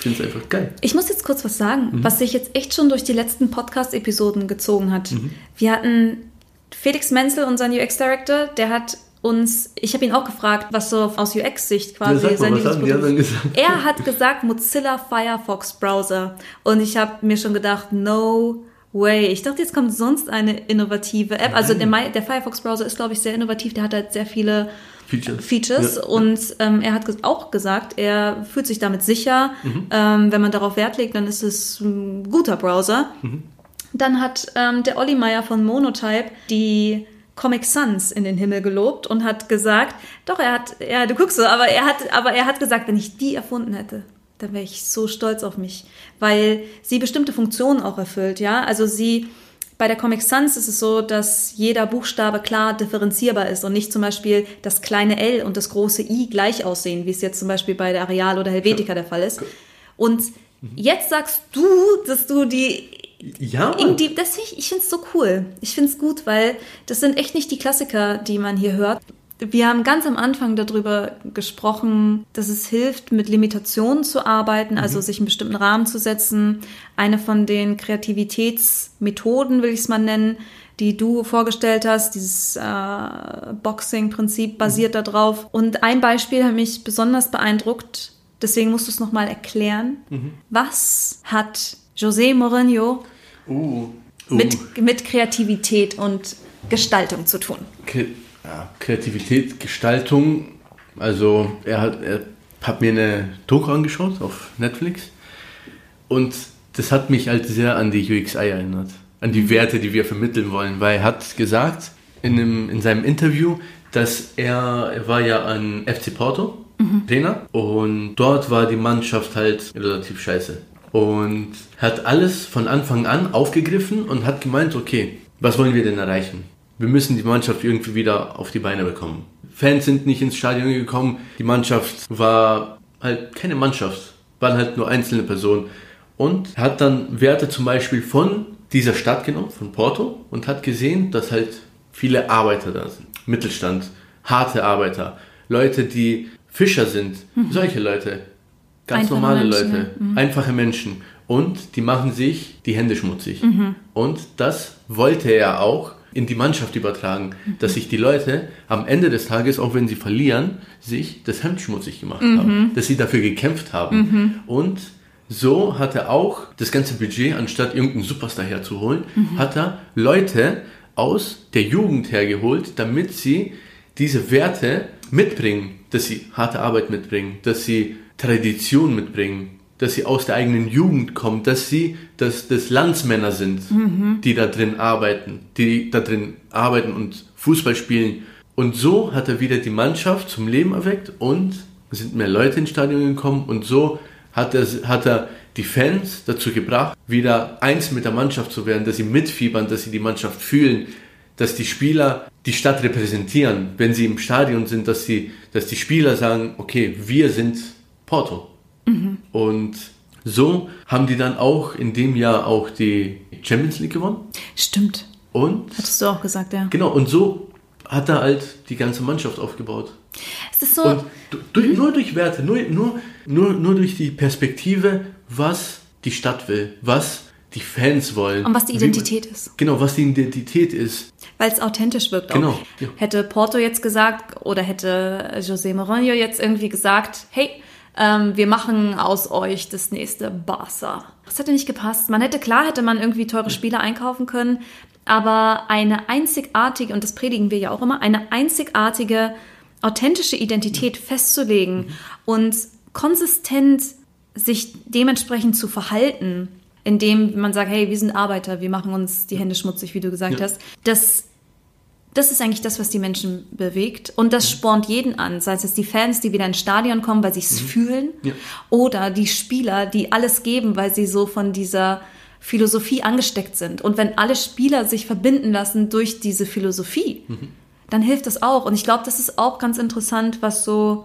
B: finde es einfach geil.
A: Ich muss jetzt kurz was sagen, mhm. was sich jetzt echt schon durch die letzten Podcast-Episoden gezogen hat. Mhm. Wir hatten Felix Menzel, unseren UX-Director, der hat uns, ich habe ihn auch gefragt, was so aus UX-Sicht quasi ja, sein Lieblingsprodukt ist. Er hat gesagt Mozilla Firefox Browser und ich habe mir schon gedacht, no way. Ich dachte, jetzt kommt sonst eine innovative App. Also der, der Firefox Browser ist, glaube ich, sehr innovativ. Der hat halt sehr viele Features. Features. Ja. Und ähm, er hat auch gesagt, er fühlt sich damit sicher. Mhm. Ähm, wenn man darauf Wert legt, dann ist es ein guter Browser. Mhm. Dann hat ähm, der Olli Meyer von Monotype die Comic Sans in den Himmel gelobt und hat gesagt, doch, er hat, ja, du guckst so, aber er hat, aber er hat gesagt, wenn ich die erfunden hätte, dann wäre ich so stolz auf mich, weil sie bestimmte Funktionen auch erfüllt, ja. Also sie bei der Comic Sans ist es so, dass jeder Buchstabe klar differenzierbar ist und nicht zum Beispiel das kleine L und das große I gleich aussehen, wie es jetzt zum Beispiel bei der Areal oder Helvetica der Fall ist. Und jetzt sagst du, dass du die ja. Die, das, ich ich finde es so cool. Ich finde es gut, weil das sind echt nicht die Klassiker, die man hier hört. Wir haben ganz am Anfang darüber gesprochen, dass es hilft, mit Limitationen zu arbeiten, also mhm. sich einen bestimmten Rahmen zu setzen. Eine von den Kreativitätsmethoden, will ich es mal nennen, die du vorgestellt hast, dieses äh, Boxing-Prinzip basiert mhm. darauf. Und ein Beispiel hat mich besonders beeindruckt, deswegen musst du es nochmal erklären. Mhm. Was hat José Mourinho uh, uh. Mit, mit Kreativität und Gestaltung zu tun?
B: Ke ja, Kreativität, Gestaltung. Also er hat, er hat mir eine Doku angeschaut auf Netflix und das hat mich halt sehr an die UXI erinnert, an die Werte, die wir vermitteln wollen, weil er hat gesagt in, einem, in seinem Interview, dass er, er war ja an FC Porto mhm. Trainer und dort war die Mannschaft halt relativ scheiße und hat alles von Anfang an aufgegriffen und hat gemeint, okay, was wollen wir denn erreichen? Wir müssen die Mannschaft irgendwie wieder auf die Beine bekommen. Fans sind nicht ins Stadion gekommen, die Mannschaft war halt keine Mannschaft, waren halt nur einzelne Personen. Und hat dann Werte zum Beispiel von dieser Stadt genommen, von Porto, und hat gesehen, dass halt viele Arbeiter da sind. Mittelstand, harte Arbeiter, Leute, die Fischer sind, mhm. solche Leute. Ganz einfache normale Menschen, Leute, ja. mhm. einfache Menschen. Und die machen sich die Hände schmutzig. Mhm. Und das wollte er auch in die Mannschaft übertragen, mhm. dass sich die Leute am Ende des Tages, auch wenn sie verlieren, sich das Hemd schmutzig gemacht mhm. haben, dass sie dafür gekämpft haben. Mhm. Und so hat er auch das ganze Budget, anstatt irgendeinen Superstar herzuholen, mhm. hat er Leute aus der Jugend hergeholt, damit sie diese Werte mitbringen, dass sie harte Arbeit mitbringen, dass sie Tradition mitbringen, dass sie aus der eigenen Jugend kommen, dass sie dass das Landsmänner sind, mhm. die da drin arbeiten, die da drin arbeiten und Fußball spielen. Und so hat er wieder die Mannschaft zum Leben erweckt und sind mehr Leute ins Stadion gekommen und so hat er, hat er die Fans dazu gebracht, wieder eins mit der Mannschaft zu werden, dass sie mitfiebern, dass sie die Mannschaft fühlen, dass die Spieler die Stadt repräsentieren, wenn sie im Stadion sind, dass, sie, dass die Spieler sagen, okay, wir sind Porto. Mhm. Und so haben die dann auch in dem Jahr auch die Champions League gewonnen.
A: Stimmt.
B: Und
A: hattest du auch gesagt, ja.
B: Genau, und so hat er halt die ganze Mannschaft aufgebaut.
A: Es ist so.
B: Und durch, mhm. nur durch Werte, nur, nur, nur, nur durch die Perspektive, was die Stadt will, was die Fans wollen.
A: Und was die Identität man, ist.
B: Genau, was die Identität ist.
A: Weil es authentisch wirkt. Genau. Ja. Hätte Porto jetzt gesagt oder hätte José Mourinho jetzt irgendwie gesagt, hey, ähm, wir machen aus euch das nächste Barca. Das hätte nicht gepasst. Man hätte, klar hätte man irgendwie teure Spiele einkaufen können, aber eine einzigartige, und das predigen wir ja auch immer, eine einzigartige, authentische Identität festzulegen mhm. und konsistent sich dementsprechend zu verhalten, indem man sagt, hey, wir sind Arbeiter, wir machen uns die Hände schmutzig, wie du gesagt ja. hast, das das ist eigentlich das, was die Menschen bewegt. Und das mhm. spornt jeden an. Sei es jetzt die Fans, die wieder ins Stadion kommen, weil sie es mhm. fühlen. Ja. Oder die Spieler, die alles geben, weil sie so von dieser Philosophie angesteckt sind. Und wenn alle Spieler sich verbinden lassen durch diese Philosophie, mhm. dann hilft das auch. Und ich glaube, das ist auch ganz interessant, was so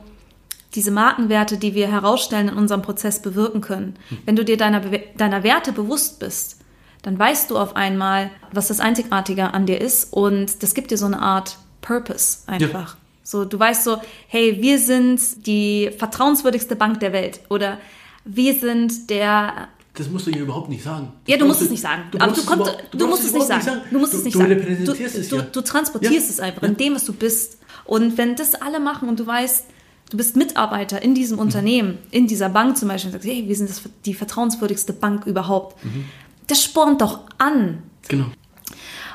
A: diese Markenwerte, die wir herausstellen in unserem Prozess bewirken können. Mhm. Wenn du dir deiner, deiner Werte bewusst bist, dann weißt du auf einmal, was das Einzigartige an dir ist und das gibt dir so eine Art Purpose einfach. Ja. So, du weißt so, hey, wir sind die vertrauenswürdigste Bank der Welt oder wir sind der
B: das musst du hier überhaupt nicht sagen.
A: Das ja, du musst es nicht sagen. Du aber du, kommst, du, du musst es nicht sagen. Du musst es nicht sagen. Du, du, du transportierst ja. es einfach in dem, was du bist. Und wenn das alle machen und du weißt, du bist Mitarbeiter in diesem Unternehmen, in dieser Bank zum Beispiel, und sagst, hey, wir sind das, die vertrauenswürdigste Bank überhaupt, mhm das spornt doch an.
B: Genau.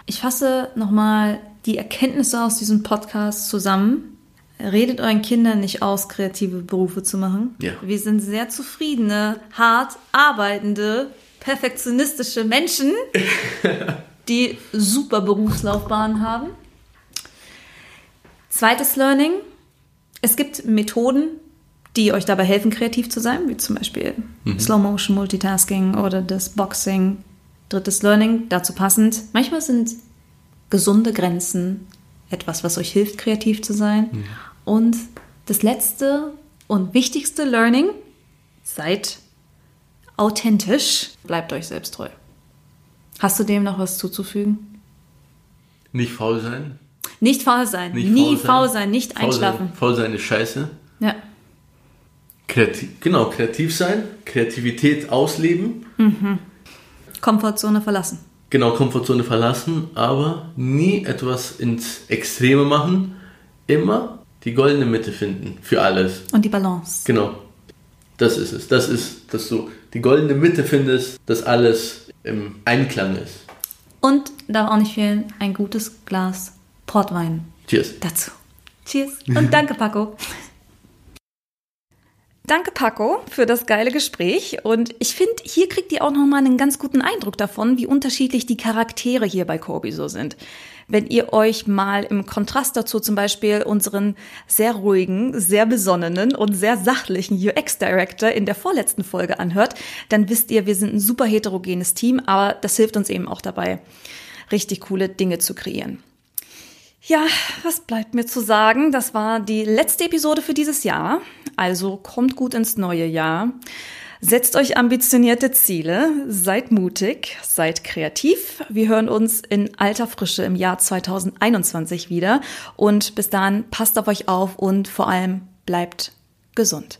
A: Ich fasse nochmal die Erkenntnisse aus diesem Podcast zusammen. Redet euren Kindern nicht aus, kreative Berufe zu machen.
B: Ja.
A: Wir sind sehr zufriedene, hart arbeitende, perfektionistische Menschen, die super Berufslaufbahnen haben. Zweites Learning. Es gibt Methoden, die euch dabei helfen, kreativ zu sein, wie zum Beispiel mhm. Slow Motion Multitasking oder das Boxing. Drittes Learning, dazu passend. Manchmal sind gesunde Grenzen etwas, was euch hilft, kreativ zu sein. Mhm. Und das letzte und wichtigste Learning, seid authentisch, bleibt euch selbst treu. Hast du dem noch was zuzufügen?
B: Nicht faul sein.
A: Nicht faul sein. Nicht Nie faul sein, faul sein nicht faul einschlafen.
B: Sein. Faul sein ist scheiße.
A: Ja.
B: Kreativ, genau, kreativ sein, Kreativität ausleben.
A: Mhm. Komfortzone verlassen.
B: Genau, Komfortzone verlassen, aber nie etwas ins Extreme machen. Immer die goldene Mitte finden für alles.
A: Und die Balance.
B: Genau. Das ist es. Das ist, dass du die goldene Mitte findest, dass alles im Einklang ist.
A: Und darf auch nicht fehlen, ein gutes Glas Portwein.
B: Cheers.
A: Dazu. Cheers. Und danke, Paco. Danke, Paco, für das geile Gespräch. Und ich finde, hier kriegt ihr auch nochmal einen ganz guten Eindruck davon, wie unterschiedlich die Charaktere hier bei Kobi so sind. Wenn ihr euch mal im Kontrast dazu zum Beispiel unseren sehr ruhigen, sehr besonnenen und sehr sachlichen UX-Director in der vorletzten Folge anhört, dann wisst ihr, wir sind ein super heterogenes Team, aber das hilft uns eben auch dabei, richtig coole Dinge zu kreieren. Ja, was bleibt mir zu sagen? Das war die letzte Episode für dieses Jahr. Also kommt gut ins neue Jahr. Setzt euch ambitionierte Ziele, seid mutig, seid kreativ. Wir hören uns in alter Frische im Jahr 2021 wieder. Und bis dahin passt auf euch auf und vor allem bleibt gesund.